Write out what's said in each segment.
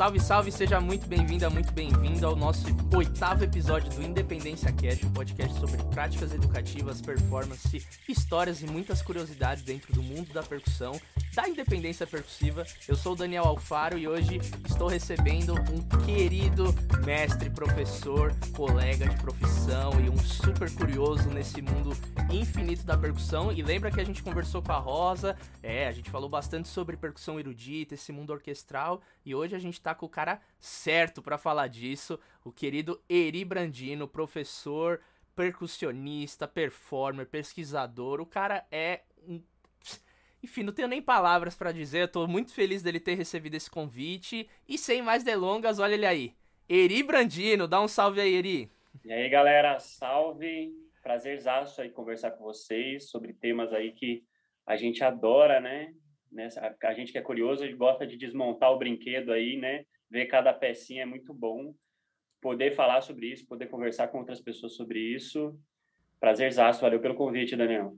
Salve, salve, seja muito bem-vinda, muito bem-vindo ao nosso oitavo episódio do Independência Cash, um podcast sobre práticas educativas, performance, histórias e muitas curiosidades dentro do mundo da percussão, da independência percussiva. Eu sou o Daniel Alfaro e hoje estou recebendo um querido mestre, professor, colega de profissão e um super curioso nesse mundo infinito da percussão. E lembra que a gente conversou com a Rosa, é, a gente falou bastante sobre percussão erudita, esse mundo orquestral, e hoje a gente tá com o cara certo para falar disso, o querido Eri Brandino, professor, percussionista, performer, pesquisador. O cara é enfim, não tenho nem palavras para dizer. Eu tô muito feliz dele ter recebido esse convite. E sem mais delongas, olha ele aí. Eri Brandino, dá um salve aí, Eri. E aí, galera, salve. Prazerzaço aí conversar com vocês sobre temas aí que a gente adora, né? A gente que é curioso, gente gosta de desmontar o brinquedo aí, né? Ver cada pecinha é muito bom. Poder falar sobre isso, poder conversar com outras pessoas sobre isso. Prazerzaço, valeu pelo convite, Daniel.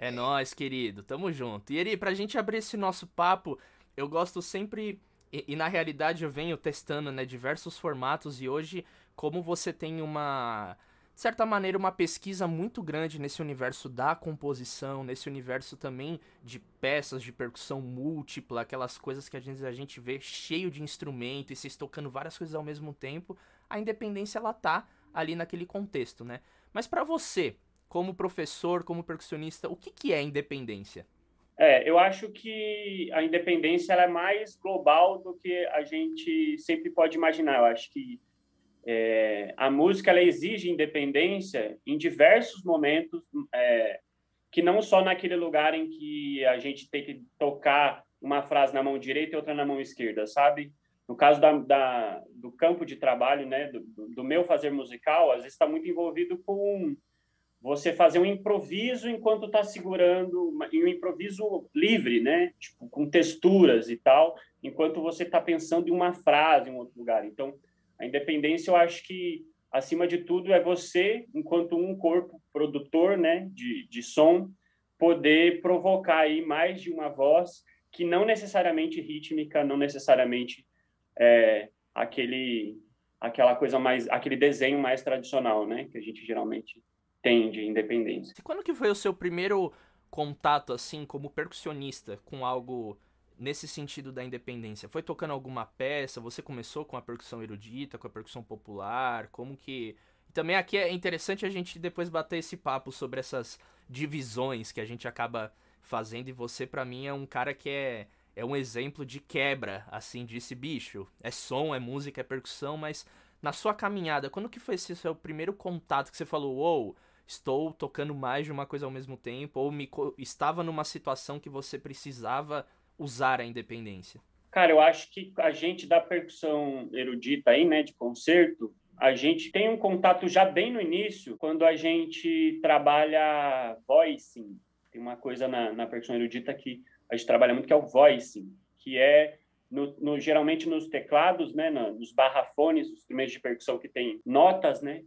É nós, querido, tamo junto. E Eri, pra gente abrir esse nosso papo, eu gosto sempre e, e, na realidade eu venho testando, né, diversos formatos e hoje como você tem uma de certa maneira, uma pesquisa muito grande nesse universo da composição, nesse universo também de peças de percussão múltipla, aquelas coisas que a gente, a gente vê cheio de instrumento e se tocando várias coisas ao mesmo tempo, a independência ela tá ali naquele contexto, né? Mas para você, como professor, como percussionista, o que, que é independência? É, eu acho que a independência é mais global do que a gente sempre pode imaginar. Eu acho que é, a música ela exige independência em diversos momentos, é, que não só naquele lugar em que a gente tem que tocar uma frase na mão direita e outra na mão esquerda, sabe? No caso da, da do campo de trabalho, né, do, do meu fazer musical, às vezes está muito envolvido com você fazer um improviso enquanto está segurando, um improviso livre, né? Tipo, com texturas e tal, enquanto você está pensando em uma frase em outro lugar. Então, a independência, eu acho que, acima de tudo, é você, enquanto um corpo produtor né, de, de som, poder provocar aí mais de uma voz que não necessariamente rítmica, não necessariamente é, aquele aquela coisa mais aquele desenho mais tradicional, né, que a gente geralmente tem de independência. E quando que foi o seu primeiro contato assim como percussionista com algo nesse sentido da independência? Foi tocando alguma peça? Você começou com a percussão erudita, com a percussão popular? Como que. E também aqui é interessante a gente depois bater esse papo sobre essas divisões que a gente acaba fazendo. E você, para mim, é um cara que é, é um exemplo de quebra, assim, desse bicho. É som, é música, é percussão, mas na sua caminhada, quando que foi esse seu primeiro contato que você falou, uou, wow, estou tocando mais de uma coisa ao mesmo tempo, ou me, estava numa situação que você precisava usar a independência? Cara, eu acho que a gente da percussão erudita aí, né, de concerto, a gente tem um contato já bem no início, quando a gente trabalha voicing. Tem uma coisa na, na percussão erudita que a gente trabalha muito, que é o voicing, que é no, no, geralmente nos teclados, né, nos barrafones, os instrumentos de percussão que tem notas, né,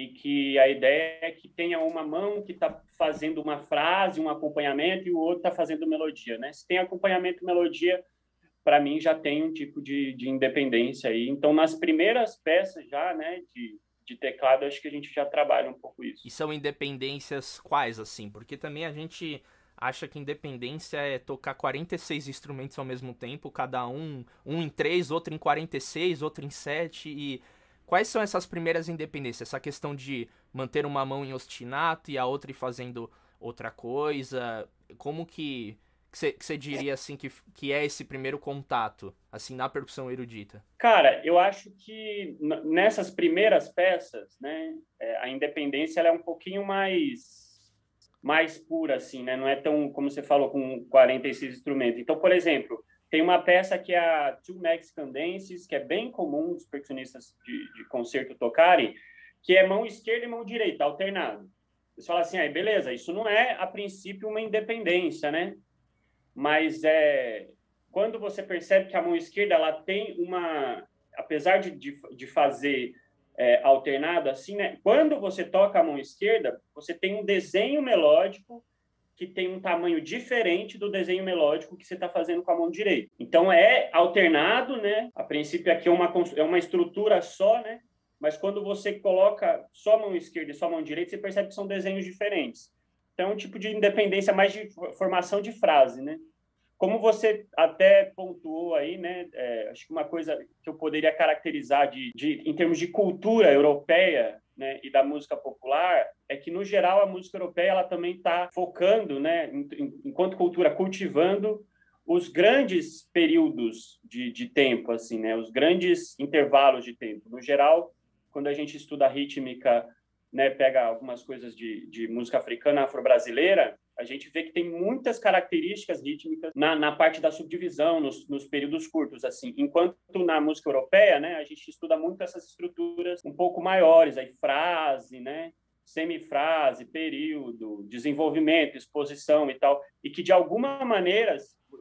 e que a ideia é que tenha uma mão que está fazendo uma frase, um acompanhamento, e o outro está fazendo melodia, né? Se tem acompanhamento e melodia, para mim já tem um tipo de, de independência aí. Então, nas primeiras peças já, né, de, de teclado, acho que a gente já trabalha um pouco isso. E são independências quais, assim? Porque também a gente acha que independência é tocar 46 instrumentos ao mesmo tempo, cada um, um em três, outro em 46, outro em sete, e Quais são essas primeiras independências? Essa questão de manter uma mão em ostinato e a outra fazendo outra coisa? Como que você diria assim que, que é esse primeiro contato, assim, na percussão erudita? Cara, eu acho que nessas primeiras peças, né, é, a independência é um pouquinho mais mais pura, assim, né? Não é tão, como você falou, com 46 instrumentos. Então, por exemplo, tem uma peça que é a Two Mexican Dances, que é bem comum os percussionistas de, de concerto tocarem, que é mão esquerda e mão direita, alternado. Você fala assim, aí beleza, isso não é, a princípio, uma independência, né? Mas é, quando você percebe que a mão esquerda ela tem uma... Apesar de, de, de fazer é, alternado assim, né? Quando você toca a mão esquerda, você tem um desenho melódico que tem um tamanho diferente do desenho melódico que você está fazendo com a mão direita. Então é alternado, né? A princípio aqui é uma, é uma estrutura só, né? Mas quando você coloca só a mão esquerda e só a mão direita, você percebe que são desenhos diferentes. Então é um tipo de independência mais de formação de frase, né? Como você até pontuou aí, né? É, acho que uma coisa que eu poderia caracterizar de, de em termos de cultura europeia né, e da música popular é que no geral a música europeia ela também está focando, né, enquanto cultura cultivando os grandes períodos de, de tempo, assim, né, os grandes intervalos de tempo. No geral, quando a gente estuda rítmica, né, pega algumas coisas de, de música africana, afro-brasileira, a gente vê que tem muitas características rítmicas na, na parte da subdivisão, nos, nos, períodos curtos, assim. Enquanto na música europeia, né, a gente estuda muito essas estruturas um pouco maiores, aí frase, né, semifrase, período, desenvolvimento, exposição e tal, e que de alguma maneira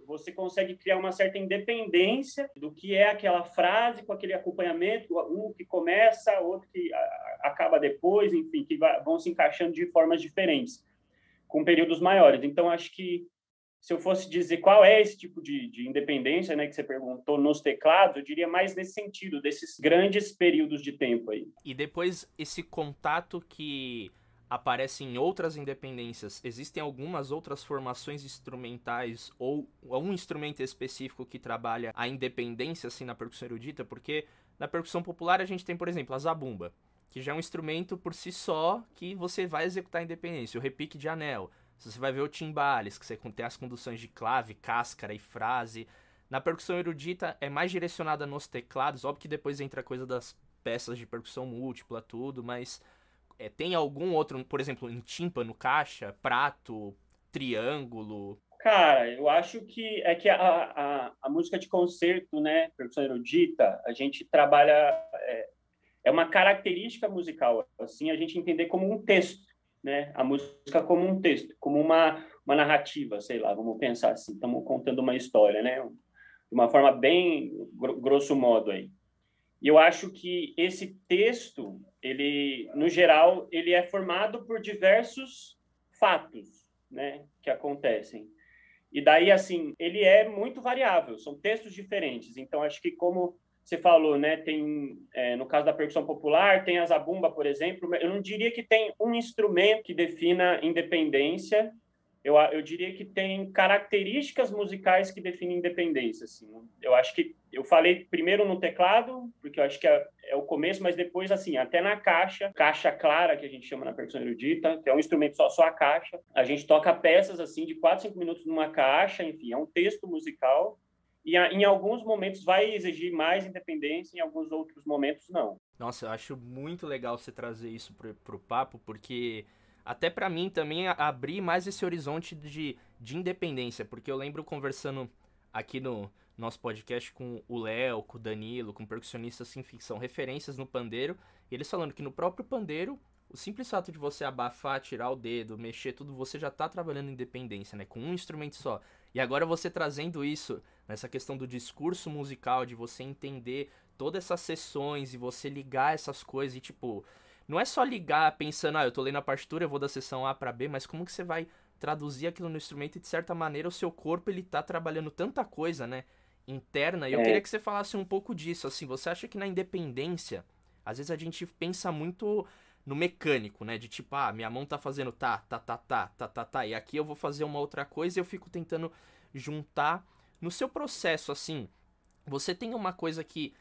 você consegue criar uma certa independência do que é aquela frase com aquele acompanhamento, um que começa, outro que acaba depois, enfim, que vão se encaixando de formas diferentes com períodos maiores. Então, acho que se eu fosse dizer qual é esse tipo de, de, independência, né, que você perguntou nos teclados, eu diria mais nesse sentido, desses grandes períodos de tempo aí. E depois esse contato que aparece em outras independências, existem algumas outras formações instrumentais ou um instrumento específico que trabalha a independência assim na percussão erudita, porque na percussão popular a gente tem, por exemplo, a zabumba que já é um instrumento por si só que você vai executar independência. O repique de anel, você vai ver o timbales, que você tem as conduções de clave, cáscara e frase. Na percussão erudita é mais direcionada nos teclados, óbvio que depois entra a coisa das peças de percussão múltipla, tudo, mas é, tem algum outro, por exemplo, em tímpano, caixa, prato, triângulo? Cara, eu acho que é que a, a, a música de concerto, né, percussão erudita, a gente trabalha é, é uma característica musical, assim, a gente entender como um texto, né? A música como um texto, como uma, uma narrativa, sei lá, vamos pensar assim, estamos contando uma história, né? De uma forma bem grosso modo aí. E eu acho que esse texto, ele, no geral, ele é formado por diversos fatos, né, que acontecem. E daí, assim, ele é muito variável, são textos diferentes. Então, acho que como você falou, né? Tem, é, no caso da percussão popular, tem a zabumba, por exemplo. Eu não diria que tem um instrumento que defina independência. Eu, eu diria que tem características musicais que definem independência. Assim. Eu acho que eu falei primeiro no teclado, porque eu acho que é, é, o começo, mas depois, assim, até na caixa, caixa clara, que a gente chama na percussão erudita, que é um instrumento só, só a caixa. A gente toca peças, assim, de 4, 5 minutos numa caixa, enfim, é um texto musical e em alguns momentos vai exigir mais independência, em alguns outros momentos não. Nossa, eu acho muito legal você trazer isso pro, pro papo, porque até para mim também abrir mais esse horizonte de, de independência, porque eu lembro conversando aqui no nosso podcast com o Léo, com o Danilo, com percussionistas assim, que são referências no pandeiro, e eles falando que no próprio pandeiro, o simples fato de você abafar, tirar o dedo, mexer tudo, você já tá trabalhando independência, né, com um instrumento só. E agora você trazendo isso nessa questão do discurso musical, de você entender todas essas sessões e você ligar essas coisas e tipo, não é só ligar pensando, ah, eu tô lendo a partitura, eu vou da sessão A para B, mas como que você vai traduzir aquilo no instrumento e de certa maneira o seu corpo ele tá trabalhando tanta coisa, né, interna. E eu é. queria que você falasse um pouco disso, assim, você acha que na independência, às vezes a gente pensa muito no mecânico, né? De tipo, ah, minha mão tá fazendo tá, tá, tá, tá, tá, tá, tá, e aqui eu vou fazer uma outra coisa e eu fico tentando juntar no seu processo, assim, você tem uma coisa que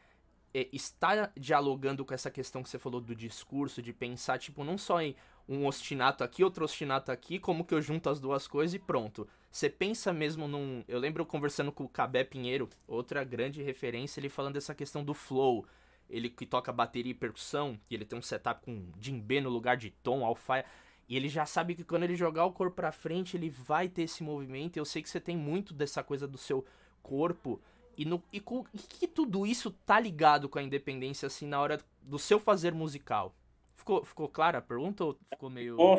é, está dialogando com essa questão que você falou do discurso, de pensar, tipo, não só em um ostinato aqui, outro ostinato aqui, como que eu junto as duas coisas e pronto. Você pensa mesmo num. Eu lembro conversando com o Cabé Pinheiro, outra grande referência, ele falando dessa questão do flow. Ele que toca bateria e percussão, e ele tem um setup com djembe no lugar de tom, alfaia. E ele já sabe que quando ele jogar o corpo para frente, ele vai ter esse movimento. Eu sei que você tem muito dessa coisa do seu corpo. E, no, e, com, e que tudo isso tá ligado com a independência, assim, na hora do seu fazer musical? Ficou, ficou clara a pergunta ou ficou meio. Pô,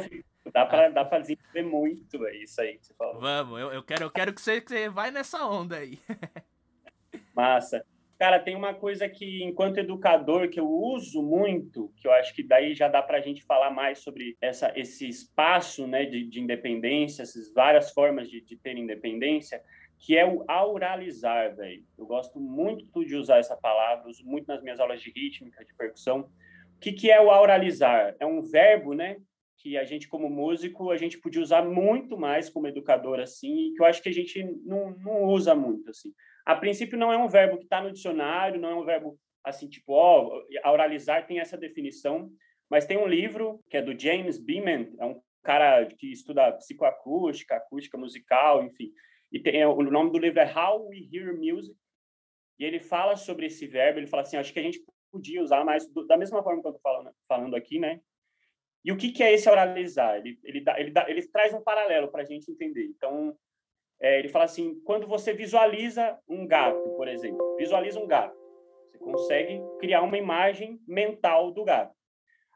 dá pra, ah. dá pra desenvolver muito é isso aí que você falou. Vamos, eu, eu, quero, eu quero que você, que você vai nessa onda aí. Massa. Cara, tem uma coisa que, enquanto educador, que eu uso muito, que eu acho que daí já dá para a gente falar mais sobre essa, esse espaço né, de, de independência, essas várias formas de, de ter independência, que é o auralizar, velho. Eu gosto muito de usar essa palavra, uso muito nas minhas aulas de rítmica, de percussão. O que, que é o auralizar? É um verbo, né? Que a gente, como músico, a gente podia usar muito mais como educador, assim, e que eu acho que a gente não, não usa muito, assim. A princípio, não é um verbo que está no dicionário, não é um verbo assim, tipo, ó, auralizar tem essa definição, mas tem um livro que é do James Beeman, é um cara que estuda psicoacústica, acústica musical, enfim. E tem, o nome do livro é How We Hear Music. E ele fala sobre esse verbo, ele fala assim, acho que a gente podia usar mais da mesma forma que eu estou falando, falando aqui, né? E o que, que é esse oralizar? Ele, ele, dá, ele, dá, ele traz um paralelo para a gente entender. Então, é, ele fala assim, quando você visualiza um gato, por exemplo, visualiza um gato, você consegue criar uma imagem mental do gato.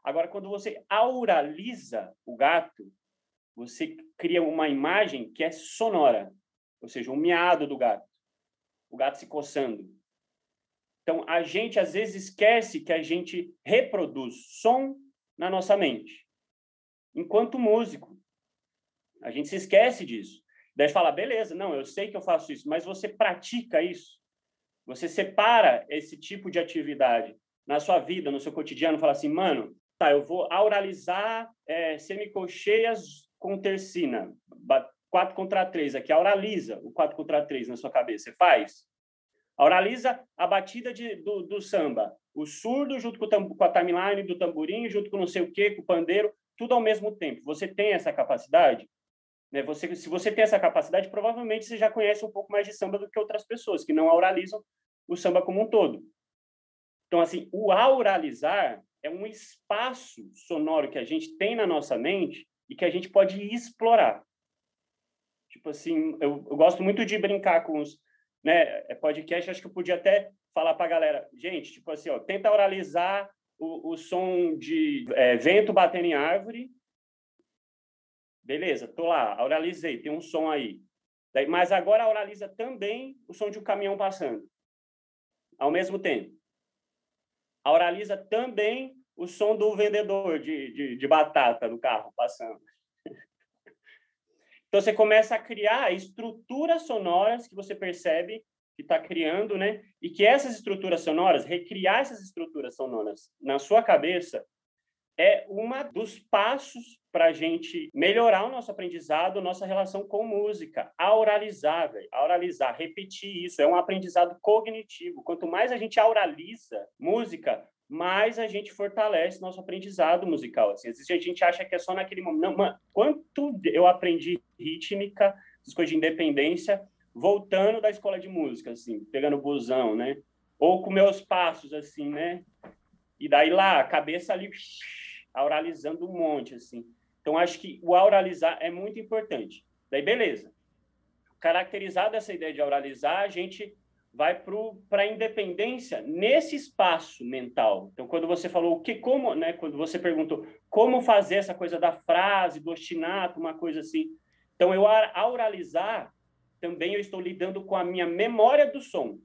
Agora, quando você auraliza o gato, você cria uma imagem que é sonora, ou seja, um miado do gato, o gato se coçando. Então, a gente às vezes esquece que a gente reproduz som na nossa mente. Enquanto músico, a gente se esquece disso. Daí fala, beleza, não, eu sei que eu faço isso, mas você pratica isso? Você separa esse tipo de atividade na sua vida, no seu cotidiano, fala assim, mano, tá, eu vou auralizar é, semicolcheias com tercina, 4 contra 3 aqui, auraliza o 4 contra 3 na sua cabeça, você faz? Auraliza a batida de, do, do samba, o surdo junto com, o, com a timeline do tamborim, junto com não sei o quê, com o pandeiro, tudo ao mesmo tempo. Você tem essa capacidade? Né? Você, se você tem essa capacidade, provavelmente você já conhece um pouco mais de samba do que outras pessoas que não auralizam o samba como um todo. Então, assim, o auralizar é um espaço sonoro que a gente tem na nossa mente e que a gente pode explorar. Tipo assim, eu, eu gosto muito de brincar com os né, é podcast, acho que eu podia até falar para a galera, gente, tipo assim, ó, tenta oralizar o, o som de é, vento batendo em árvore Beleza, tô lá, auralizei, tem um som aí. Daí, mas agora auraliza também o som de um caminhão passando, ao mesmo tempo. Auraliza também o som do vendedor de, de, de batata do carro passando. Então, você começa a criar estruturas sonoras que você percebe que está criando, né? E que essas estruturas sonoras, recriar essas estruturas sonoras na sua cabeça, é uma dos passos para a gente melhorar o nosso aprendizado, nossa relação com música. Auralizar, véio, auralizar, repetir isso. É um aprendizado cognitivo. Quanto mais a gente auraliza música, mais a gente fortalece nosso aprendizado musical. Assim, às vezes a gente acha que é só naquele momento. Não, mano, quanto eu aprendi rítmica, essas coisas de independência, voltando da escola de música, assim, pegando busão, né? Ou com meus passos, assim, né? E daí lá, a cabeça ali auralizando um monte, assim. Então, acho que o auralizar é muito importante. Daí, beleza. Caracterizada essa ideia de auralizar, a gente vai para a independência nesse espaço mental. Então, quando você falou o que, como, né? Quando você perguntou como fazer essa coisa da frase, do ostinato, uma coisa assim. Então, eu auralizar também eu estou lidando com a minha memória do som.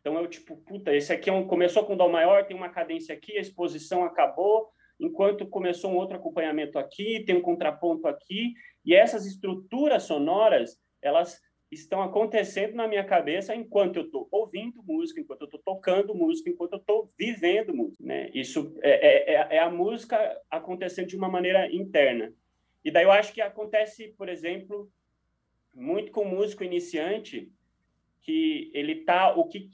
Então, eu tipo, puta, esse aqui é um, começou com dó maior, tem uma cadência aqui, a exposição acabou, enquanto começou um outro acompanhamento aqui, tem um contraponto aqui, e essas estruturas sonoras, elas estão acontecendo na minha cabeça enquanto eu estou ouvindo música, enquanto eu estou tocando música, enquanto eu estou vivendo música. Né? Isso é, é, é, é, a música acontecendo de uma maneira interna. E daí eu acho que acontece, por exemplo, muito com o músico iniciante, que ele tá o que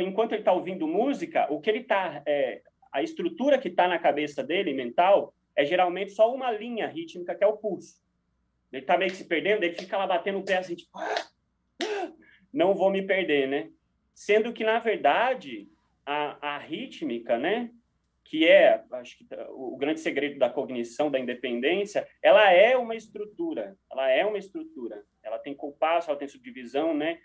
enquanto ele está ouvindo música, o que ele está é, a estrutura que está na cabeça dele, mental, é geralmente só uma linha rítmica, que é o pulso. Ele está meio que se perdendo, ele fica lá batendo o pé assim, tipo, não vou me perder, né? Sendo que, na verdade, a, a rítmica, né, que é, acho que o grande segredo da cognição, da independência, ela é uma estrutura, ela é uma estrutura. Ela tem compasso, ela tem subdivisão, né?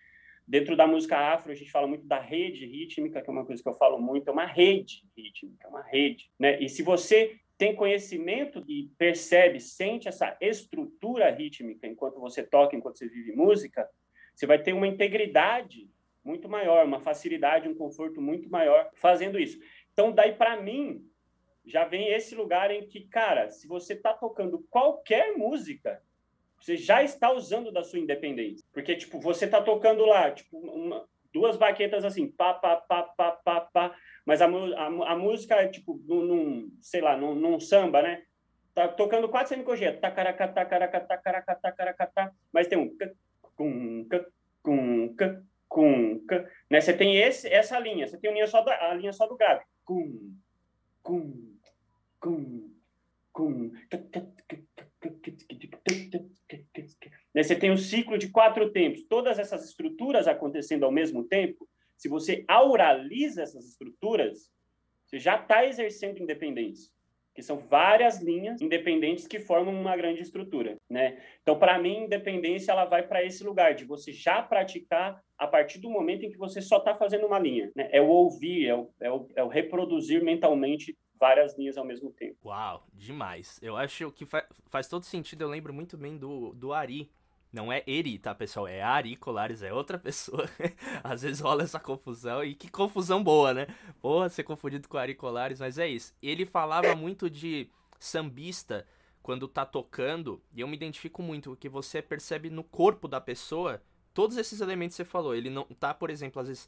Dentro da música afro, a gente fala muito da rede rítmica, que é uma coisa que eu falo muito, é uma rede rítmica, é uma rede. Né? E se você tem conhecimento e percebe, sente essa estrutura rítmica enquanto você toca, enquanto você vive música, você vai ter uma integridade muito maior, uma facilidade, um conforto muito maior fazendo isso. Então, daí para mim, já vem esse lugar em que, cara, se você está tocando qualquer música, você já está usando da sua independência. Porque, tipo, você está tocando lá, tipo, uma, duas baquetas assim, pá, pá, pá, pá, pá, pá, mas a, a, a música é, tipo, num, num, sei lá, num, num samba, né? Tá tocando quatro semicorrias, tacaracatá, caracatá, caracatá, caracatá, mas tem um cum, cum, cum, né? Você tem esse, essa linha, você tem a linha só, da, a linha só do grave, cum, cum, cum, cum, você tem um ciclo de quatro tempos, todas essas estruturas acontecendo ao mesmo tempo. Se você auraliza essas estruturas, você já está exercendo independência que são várias linhas independentes que formam uma grande estrutura, né? Então, para mim, independência ela vai para esse lugar de você já praticar a partir do momento em que você só está fazendo uma linha, né? É o ouvir, é o, é o, é o reproduzir mentalmente várias linhas ao mesmo tempo. Uau, demais. Eu acho que fa faz todo sentido. Eu lembro muito bem do, do Ari, não é Eri, tá, pessoal? É Ari Colares, é outra pessoa. Às vezes rola essa confusão. E que confusão boa, né? Porra, ser confundido com Ari Colares, mas é isso. Ele falava muito de sambista quando tá tocando, e eu me identifico muito, porque você percebe no corpo da pessoa todos esses elementos que você falou. Ele não tá, por exemplo, às vezes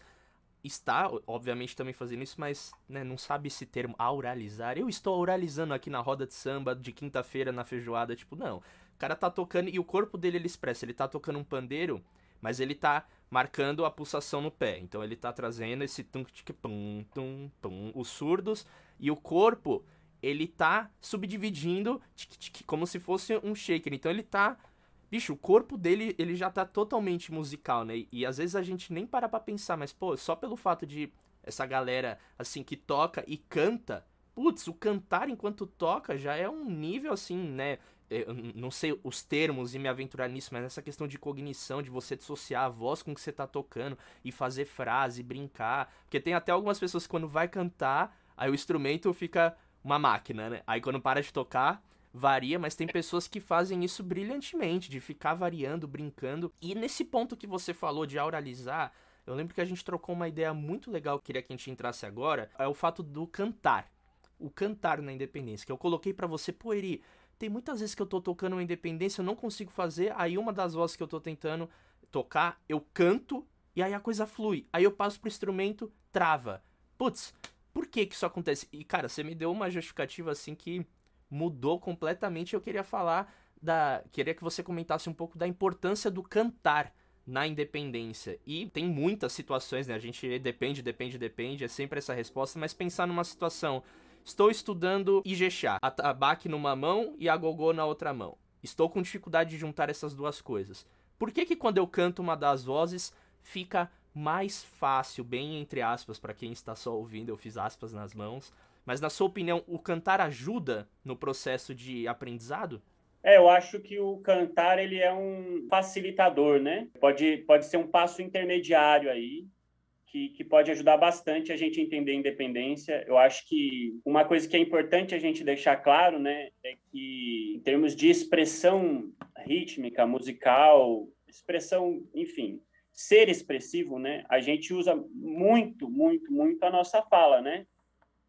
está, obviamente, também fazendo isso, mas né, não sabe esse termo auralizar. Eu estou auralizando aqui na roda de samba de quinta-feira na feijoada, tipo, não. O cara tá tocando e o corpo dele ele expressa, ele tá tocando um pandeiro, mas ele tá marcando a pulsação no pé. Então ele tá trazendo esse tum tum tum tum os surdos e o corpo ele tá subdividindo como se fosse um shaker. Então ele tá bicho, o corpo dele, ele já tá totalmente musical, né? E, às vezes a gente nem para pra pensar, mas, pô, só pelo fato de essa galera, assim, que toca e canta, putz, o cantar enquanto toca já é um nível, assim, né? Eu não sei os termos e me aventurar nisso, mas essa questão de cognição, de você dissociar a voz com que você tá tocando e fazer frase, brincar. Porque tem até algumas pessoas que quando vai cantar, aí o instrumento fica uma máquina, né? Aí quando para de tocar, varia, mas tem pessoas que fazem isso brilhantemente, de ficar variando, brincando. E nesse ponto que você falou de auralizar, eu lembro que a gente trocou uma ideia muito legal, que queria que a gente entrasse agora, é o fato do cantar. O cantar na independência, que eu coloquei para você, pô, Eri, tem muitas vezes que eu tô tocando uma independência, eu não consigo fazer, aí uma das vozes que eu tô tentando tocar, eu canto e aí a coisa flui. Aí eu passo pro instrumento, trava. Putz, por que que isso acontece? E cara, você me deu uma justificativa assim que mudou completamente. Eu queria falar da. Queria que você comentasse um pouco da importância do cantar na independência. E tem muitas situações, né? A gente depende, depende, depende, é sempre essa resposta, mas pensar numa situação. Estou estudando Ijexá, a tabaque numa mão e a gogô na outra mão. Estou com dificuldade de juntar essas duas coisas. Por que que quando eu canto uma das vozes fica mais fácil, bem entre aspas, para quem está só ouvindo, eu fiz aspas nas mãos, mas na sua opinião, o cantar ajuda no processo de aprendizado? É, eu acho que o cantar ele é um facilitador, né? Pode, pode ser um passo intermediário aí, que, que pode ajudar bastante a gente entender a independência. Eu acho que uma coisa que é importante a gente deixar claro, né, é que em termos de expressão rítmica, musical, expressão, enfim, ser expressivo, né, a gente usa muito, muito, muito a nossa fala, né?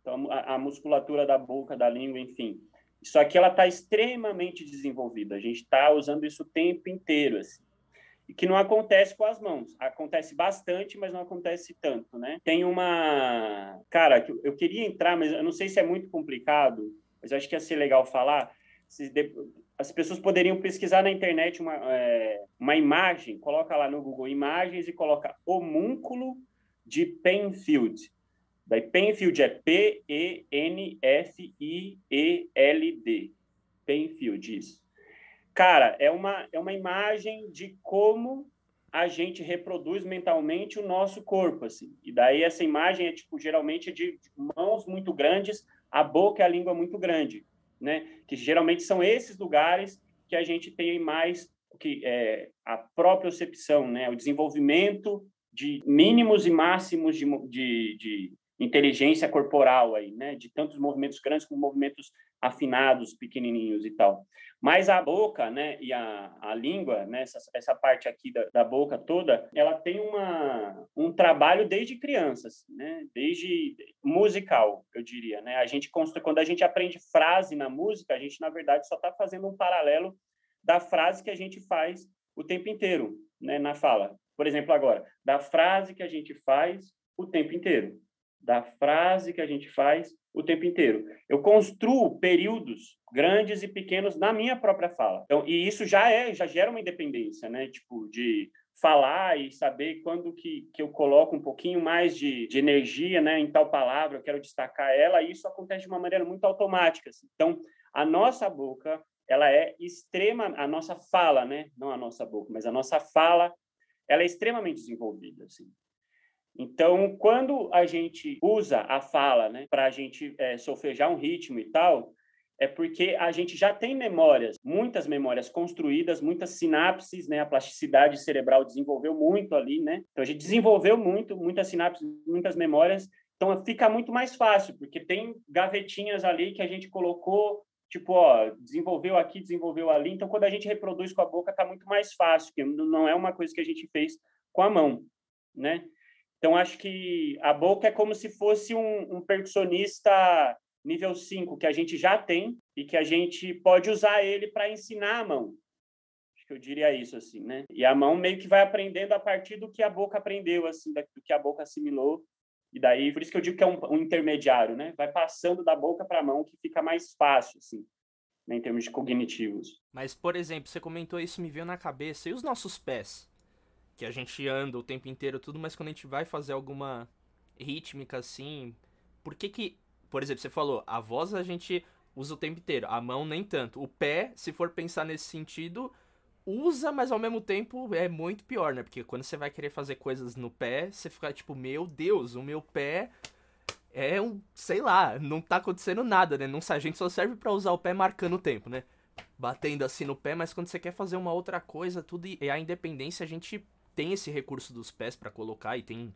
Então, a, a musculatura da boca, da língua, enfim. Isso aqui ela está extremamente desenvolvida. A gente está usando isso o tempo inteiro, assim. E que não acontece com as mãos. Acontece bastante, mas não acontece tanto, né? Tem uma... Cara, eu queria entrar, mas eu não sei se é muito complicado, mas acho que ia ser legal falar. As pessoas poderiam pesquisar na internet uma, é, uma imagem, coloca lá no Google Imagens e coloca homúnculo de Penfield. Daí Penfield é P-E-N-F-I-E-L-D. Penfield, isso. Cara, é uma, é uma imagem de como a gente reproduz mentalmente o nosso corpo, assim. E daí essa imagem é, tipo, geralmente de mãos muito grandes, a boca e a língua muito grande, né? Que geralmente são esses lugares que a gente tem mais que é, a própria percepção, né? O desenvolvimento de mínimos e máximos de, de, de inteligência corporal aí, né? De tantos movimentos grandes como movimentos afinados, pequenininhos e tal. Mas a boca, né, e a, a língua, né, essa, essa parte aqui da, da boca toda, ela tem uma, um trabalho desde crianças, né, desde musical, eu diria, né. A gente constru, quando a gente aprende frase na música, a gente na verdade só está fazendo um paralelo da frase que a gente faz o tempo inteiro, né, na fala. Por exemplo, agora, da frase que a gente faz o tempo inteiro, da frase que a gente faz o tempo inteiro. Eu construo períodos grandes e pequenos na minha própria fala. Então, e isso já é, já gera uma independência, né? Tipo, de falar e saber quando que, que eu coloco um pouquinho mais de, de energia né, em tal palavra, eu quero destacar ela, e isso acontece de uma maneira muito automática. Assim. Então, a nossa boca, ela é extrema, a nossa fala, né? Não a nossa boca, mas a nossa fala, ela é extremamente desenvolvida, assim. Então, quando a gente usa a fala né, para a gente é, solfejar um ritmo e tal, é porque a gente já tem memórias, muitas memórias construídas, muitas sinapses, né? A plasticidade cerebral desenvolveu muito ali, né? Então a gente desenvolveu muito, muitas sinapses, muitas memórias. Então fica muito mais fácil, porque tem gavetinhas ali que a gente colocou, tipo, ó, desenvolveu aqui, desenvolveu ali. Então quando a gente reproduz com a boca tá muito mais fácil, porque não é uma coisa que a gente fez com a mão, né? Então, acho que a boca é como se fosse um, um percussionista nível 5, que a gente já tem e que a gente pode usar ele para ensinar a mão. Acho que eu diria isso, assim, né? E a mão meio que vai aprendendo a partir do que a boca aprendeu, assim, do que a boca assimilou. E daí, por isso que eu digo que é um, um intermediário, né? Vai passando da boca para a mão, que fica mais fácil, assim, né? em termos de cognitivos. Mas, por exemplo, você comentou isso, me veio na cabeça. E os nossos pés? Que a gente anda o tempo inteiro tudo, mas quando a gente vai fazer alguma rítmica assim, por que que, por exemplo, você falou, a voz a gente usa o tempo inteiro, a mão nem tanto. O pé, se for pensar nesse sentido, usa, mas ao mesmo tempo é muito pior, né? Porque quando você vai querer fazer coisas no pé, você fica tipo, meu Deus, o meu pé é um, sei lá, não tá acontecendo nada, né? Não, a gente só serve para usar o pé marcando o tempo, né? Batendo assim no pé, mas quando você quer fazer uma outra coisa, tudo e a independência a gente tem esse recurso dos pés para colocar e tem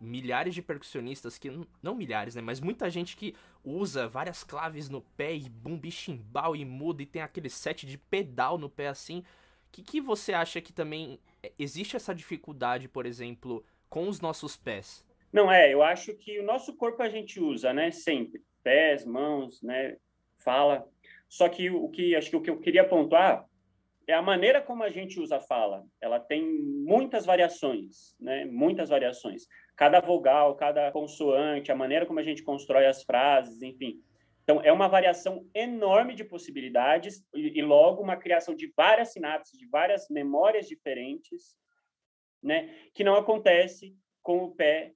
milhares de percussionistas que não milhares, né, mas muita gente que usa várias claves no pé e bumbi chimbal e muda e tem aquele set de pedal no pé assim. Que que você acha que também é, existe essa dificuldade, por exemplo, com os nossos pés? Não é, eu acho que o nosso corpo a gente usa, né, sempre, pés, mãos, né, fala. Só que o que acho que o que eu queria pontuar é a maneira como a gente usa a fala. Ela tem muitas variações, né? Muitas variações. Cada vogal, cada consoante, a maneira como a gente constrói as frases, enfim. Então, é uma variação enorme de possibilidades e, e logo uma criação de várias sinapses, de várias memórias diferentes, né? Que não acontece com o pé,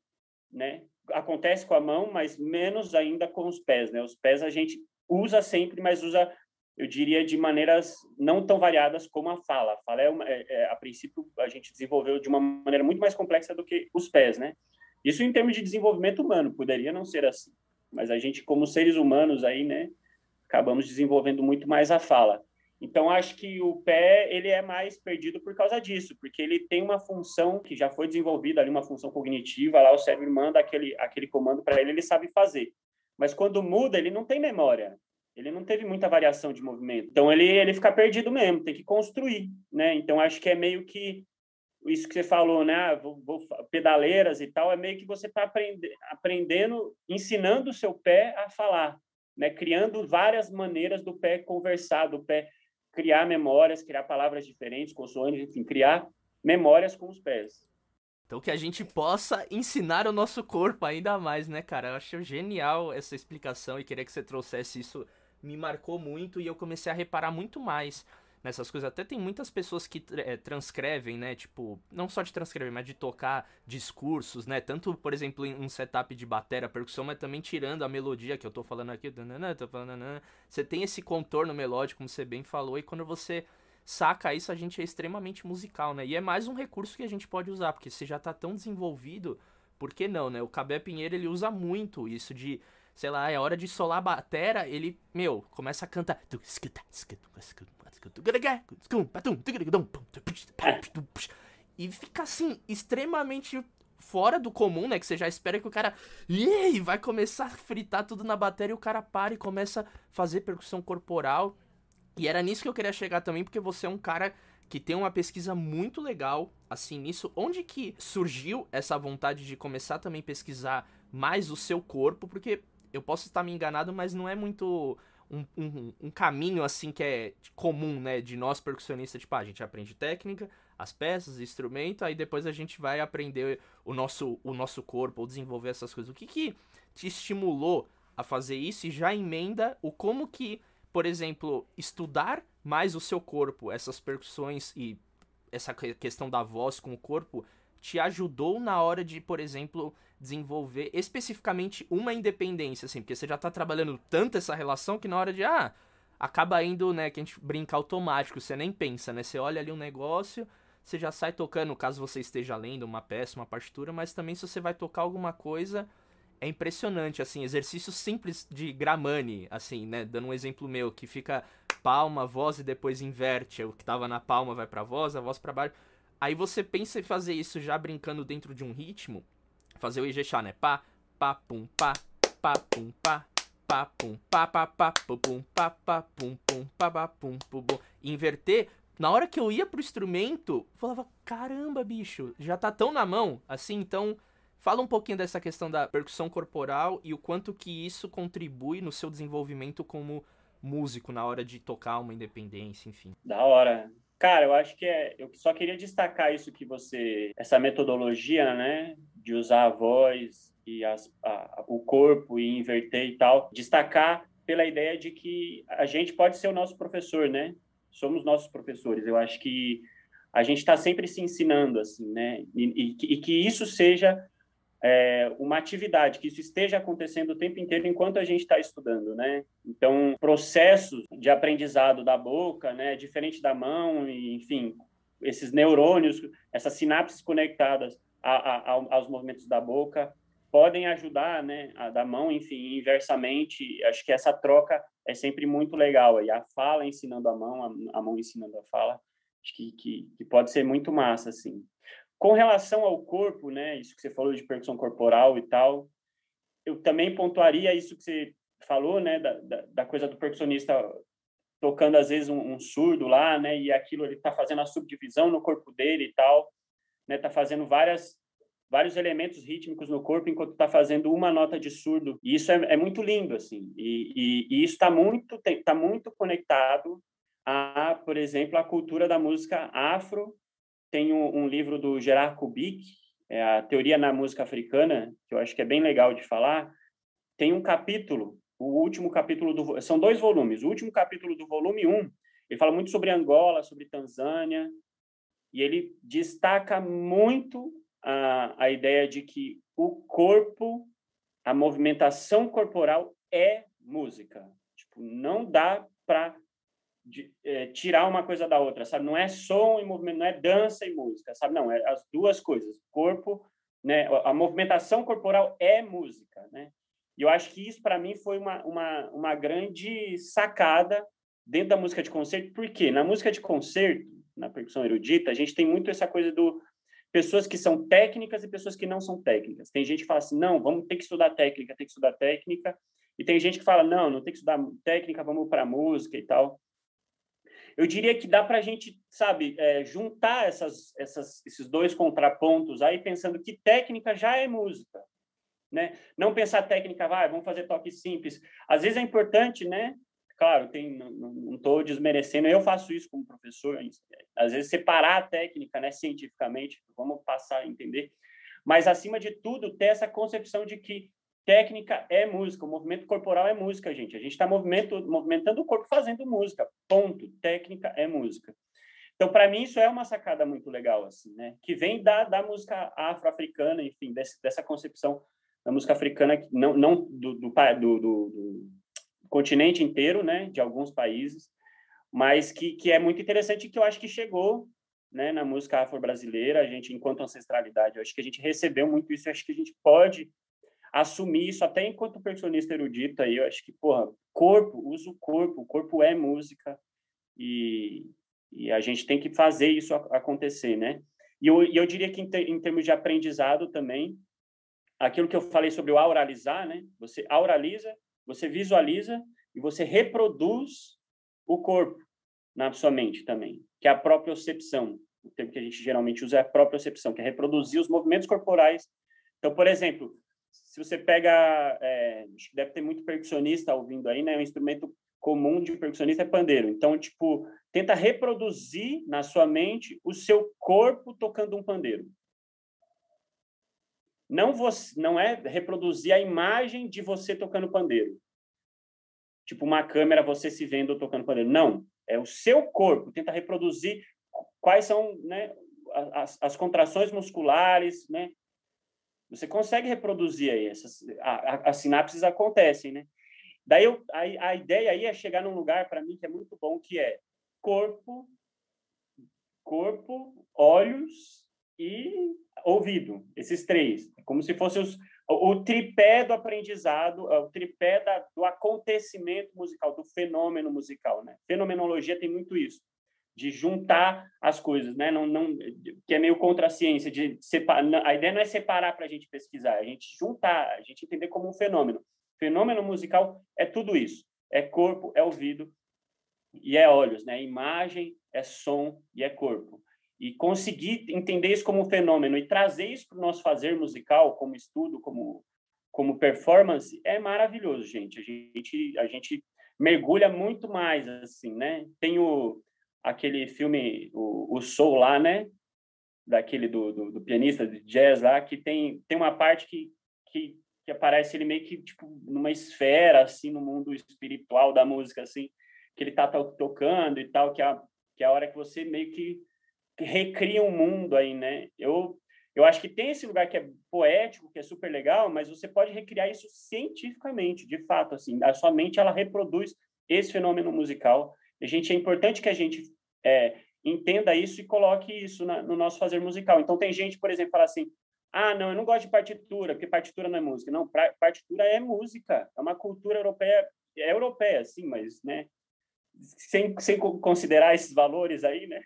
né? Acontece com a mão, mas menos ainda com os pés, né? Os pés a gente usa sempre, mas usa eu diria de maneiras não tão variadas como a fala. A fala é, uma, é, é, a princípio a gente desenvolveu de uma maneira muito mais complexa do que os pés, né? Isso em termos de desenvolvimento humano poderia não ser assim, mas a gente como seres humanos aí, né, acabamos desenvolvendo muito mais a fala. Então acho que o pé ele é mais perdido por causa disso, porque ele tem uma função que já foi desenvolvida ali, uma função cognitiva, lá o cérebro manda aquele aquele comando para ele, ele sabe fazer. Mas quando muda, ele não tem memória ele não teve muita variação de movimento. Então ele ele fica perdido mesmo, tem que construir, né? Então acho que é meio que isso que você falou, né? Ah, vou, vou, pedaleiras e tal, é meio que você está aprende, aprendendo, ensinando o seu pé a falar, né? Criando várias maneiras do pé conversar, do pé criar memórias, criar palavras diferentes, consoantes, enfim, criar memórias com os pés. Então que a gente possa ensinar o nosso corpo ainda mais, né, cara? Eu acho genial essa explicação e queria que você trouxesse isso me marcou muito e eu comecei a reparar muito mais nessas coisas. Até tem muitas pessoas que é, transcrevem, né? Tipo, não só de transcrever, mas de tocar discursos, né? Tanto, por exemplo, em um setup de bateria, percussão, mas também tirando a melodia que eu tô falando aqui. Você tem esse contorno melódico, como você bem falou, e quando você saca isso, a gente é extremamente musical, né? E é mais um recurso que a gente pode usar, porque você já tá tão desenvolvido, por que não, né? O Cabé Pinheiro, ele usa muito isso de sei lá, é hora de solar a batera, ele, meu, começa a cantar. E fica assim, extremamente fora do comum, né? Que você já espera que o cara Ih, vai começar a fritar tudo na bateria e o cara para e começa a fazer percussão corporal. E era nisso que eu queria chegar também, porque você é um cara que tem uma pesquisa muito legal, assim, nisso. Onde que surgiu essa vontade de começar também a pesquisar mais o seu corpo? Porque eu posso estar me enganado, mas não é muito um, um, um, caminho assim que é comum, né, de nós percussionistas, tipo, ah, a gente aprende técnica, as peças, instrumento, aí depois a gente vai aprender o nosso, o nosso corpo, ou desenvolver essas coisas. O que que te estimulou a fazer isso e já emenda o como que, por exemplo, estudar mais o seu corpo, essas percussões e essa questão da voz com o corpo te ajudou na hora de, por exemplo, desenvolver especificamente uma independência, assim, porque você já tá trabalhando tanto essa relação que na hora de, ah, acaba indo, né, que a gente brinca automático, você nem pensa, né, você olha ali um negócio, você já sai tocando, caso você esteja lendo uma peça, uma partitura, mas também se você vai tocar alguma coisa, é impressionante, assim, exercício simples de Gramani, assim, né, dando um exemplo meu, que fica palma, voz e depois inverte, o que tava na palma vai pra voz, a voz para baixo, Aí você pensa em fazer isso já brincando dentro de um ritmo, fazer o Ijexá, né? Pá, pá, pum, pá, pá, pum, pá, pá, pum, pá, pá, pá, pum, pá, pá, pum, pum, pá, pá, pum, pum, pum. Inverter, na hora que eu ia pro instrumento, falava, caramba, bicho, já tá tão na mão, assim, então... Fala um pouquinho dessa questão da percussão corporal e o quanto que isso contribui no seu desenvolvimento como músico na hora de tocar uma independência, enfim. Da hora. Cara, eu acho que é. Eu só queria destacar isso que você. Essa metodologia, né? De usar a voz e as, a, o corpo e inverter e tal. Destacar pela ideia de que a gente pode ser o nosso professor, né? Somos nossos professores. Eu acho que a gente está sempre se ensinando, assim, né? E, e, e que isso seja é, uma atividade, que isso esteja acontecendo o tempo inteiro enquanto a gente está estudando, né? Então, processos de aprendizado da boca, né, diferente da mão, e, enfim, esses neurônios, essas sinapses conectadas a, a, aos movimentos da boca podem ajudar, né, a da mão, enfim, inversamente. Acho que essa troca é sempre muito legal. E a fala ensinando a mão, a, mão ensinando a fala, acho que, que, que pode ser muito massa, assim. Com relação ao corpo, né, isso que você falou de percussão corporal e tal, eu também pontuaria isso que você falou, né, da, da, da coisa do percussionista tocando às vezes um, um, surdo lá, né, e aquilo ele está fazendo a subdivisão no corpo dele e tal, né, tá fazendo várias vários elementos rítmicos no corpo enquanto está fazendo uma nota de surdo. E isso é, é muito lindo, assim. E, e, e isso está muito, tá muito conectado a, por exemplo, a cultura da música afro tem um, um livro do Gerard Kubik, é a Teoria na Música Africana, que eu acho que é bem legal de falar. Tem um capítulo, o último capítulo do são dois volumes. O último capítulo do volume 1, um, ele fala muito sobre Angola, sobre Tanzânia, e ele destaca muito a, a ideia de que o corpo, a movimentação corporal é música. Tipo, não dá para é, tirar uma coisa da outra, sabe? Não é som e movimento, não é dança e música, sabe? Não, é as duas coisas. Corpo, né? A movimentação corporal é música, né? E eu acho que isso para mim foi uma, uma, uma grande sacada dentro da música de concerto, porque na música de concerto, na percussão erudita, a gente tem muito essa coisa do pessoas que são técnicas e pessoas que não são técnicas. Tem gente que fala assim, não, vamos ter que estudar técnica, tem que estudar técnica, e tem gente que fala, não, não tem que estudar técnica, vamos para música e tal eu diria que dá para a gente, sabe, é, juntar essas, essas, esses dois contrapontos aí, pensando que técnica já é música, né? Não pensar técnica, vai, vamos fazer toque simples. Às vezes é importante, né? Claro, tem, não estou desmerecendo, eu faço isso como professor, às vezes separar a técnica, né, cientificamente, vamos passar a entender, mas acima de tudo ter essa concepção de que Técnica é música, o movimento corporal é música, gente. A gente está movimentando o corpo fazendo música. Ponto. Técnica é música. Então, para mim, isso é uma sacada muito legal, assim, né? Que vem da, da música afro-africana, enfim, desse, dessa concepção da música africana, não, não do, do, do, do, continente inteiro, né? De alguns países, mas que, que é muito interessante e que eu acho que chegou né, na música afro-brasileira, a gente, enquanto ancestralidade, eu acho que a gente recebeu muito isso, eu acho que a gente pode assumir isso até enquanto percussionista erudito aí, eu acho que, porra, corpo, usa o corpo, o corpo é música e, e a gente tem que fazer isso acontecer, né? E eu, eu diria que em, ter, em termos de aprendizado também, aquilo que eu falei sobre o auralizar, né? Você auraliza, você visualiza e você reproduz o corpo na sua mente também, que é a propriocepção. O termo que a gente geralmente usa é a propriocepção, que é reproduzir os movimentos corporais. Então, por exemplo, se você pega, é, deve ter muito percussionista ouvindo aí, né? Um instrumento comum de percussionista é pandeiro. Então, tipo, tenta reproduzir na sua mente o seu corpo tocando um pandeiro. Não você, não é reproduzir a imagem de você tocando pandeiro. Tipo uma câmera você se vendo tocando pandeiro. Não, é o seu corpo. Tenta reproduzir quais são, né, as, as contrações musculares, né? Você consegue reproduzir aí essas as sinapses acontecem, né? Daí eu, a, a ideia aí é chegar num lugar para mim que é muito bom, que é corpo, corpo, olhos e ouvido. Esses três, como se fosse os, o, o tripé do aprendizado, é o tripé da, do acontecimento musical, do fenômeno musical, né? Fenomenologia tem muito isso de juntar as coisas, né? Não, não, que é meio contra a ciência de separar. A ideia não é separar para a gente pesquisar, é a gente juntar, a gente entender como um fenômeno. Fenômeno musical é tudo isso: é corpo, é ouvido e é olhos, né? Imagem, é som e é corpo. E conseguir entender isso como um fenômeno e trazer isso para o nosso fazer musical, como estudo, como como performance, é maravilhoso, gente. A gente a gente mergulha muito mais assim, né? Tem o aquele filme o, o Soul lá, né? Daquele do, do, do pianista de jazz lá, que tem tem uma parte que que que aparece ele meio que tipo numa esfera assim no mundo espiritual da música assim que ele tá tocando e tal que é a, que é a hora que você meio que, recria um mundo aí né? Eu eu acho que tem esse lugar que é poético que é super legal mas você pode recriar isso cientificamente de fato assim. A sua mente ela reproduz esse fenômeno musical. A gente é importante que a gente é, entenda isso e coloque isso na, no nosso fazer musical. Então tem gente por exemplo fala assim ah, não, eu não gosto de partitura, porque partitura não é música. Não, partitura é música, é uma cultura europeia, é europeia, sim, mas, né, sem, sem considerar esses valores aí, né,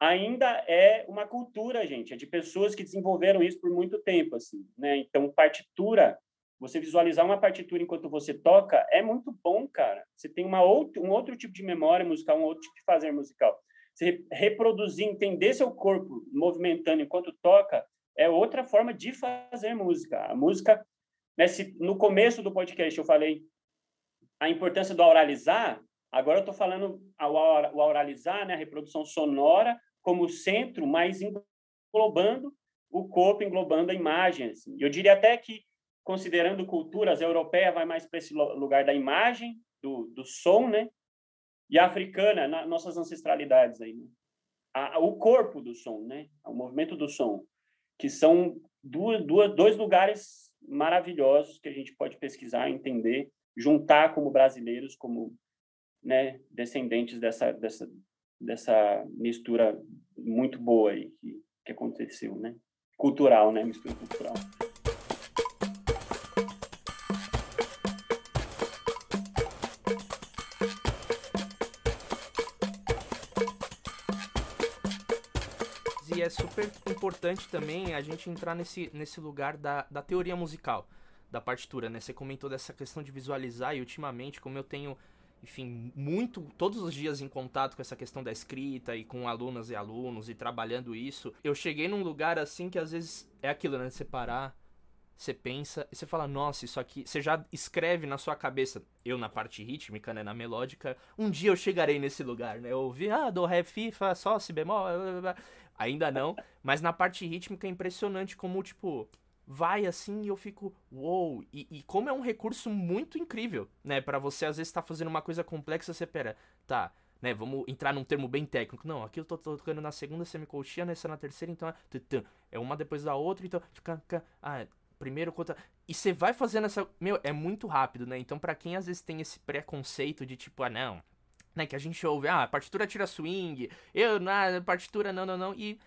ainda é uma cultura, gente, é de pessoas que desenvolveram isso por muito tempo, assim, né, então partitura, você visualizar uma partitura enquanto você toca é muito bom, cara, você tem uma outro, um outro tipo de memória musical, um outro tipo de fazer musical, você reproduzir, entender seu corpo movimentando enquanto toca, é outra forma de fazer música. A música, né, se no começo do podcast eu falei a importância do auralizar, agora eu estou falando o auralizar, né, a reprodução sonora como centro, mas englobando o corpo, englobando a imagem. Assim. Eu diria até que, considerando culturas, a europeia vai mais para esse lugar da imagem, do, do som, né? E a africana, na, nossas ancestralidades aí, né? a, o corpo do som, né? O movimento do som que são duas, duas, dois lugares maravilhosos que a gente pode pesquisar, entender, juntar como brasileiros, como né, descendentes dessa, dessa, dessa mistura muito boa aí que, que aconteceu, né? Cultural, né? Mistura cultural. é super importante também a gente entrar nesse, nesse lugar da, da teoria musical, da partitura, né? Você comentou dessa questão de visualizar e ultimamente, como eu tenho, enfim, muito, todos os dias em contato com essa questão da escrita e com alunas e alunos e trabalhando isso, eu cheguei num lugar assim que às vezes é aquilo, né? Você parar, você pensa e você fala, nossa, isso aqui. Você já escreve na sua cabeça, eu na parte rítmica, né, na melódica, um dia eu chegarei nesse lugar, né? Eu ouvi, ah, do ré, fi, fá, sol, si bemol, blá, blá, blá. Ainda não, mas na parte rítmica é impressionante como, tipo, vai assim e eu fico, uou! Wow! E, e, como é um recurso muito incrível, né? para você às vezes tá fazendo uma coisa complexa, você pera, tá, né? Vamos entrar num termo bem técnico. Não, aqui eu tô, tocando na segunda semicolchia, nessa na terceira, então é, é uma depois da outra, então. Ah, primeiro conta. E você vai fazendo essa. Meu, é muito rápido, né? Então, para quem às vezes tem esse preconceito de tipo, ah, não, né, que a gente ouve, ah, partitura tira swing, eu, na partitura não, não, não, e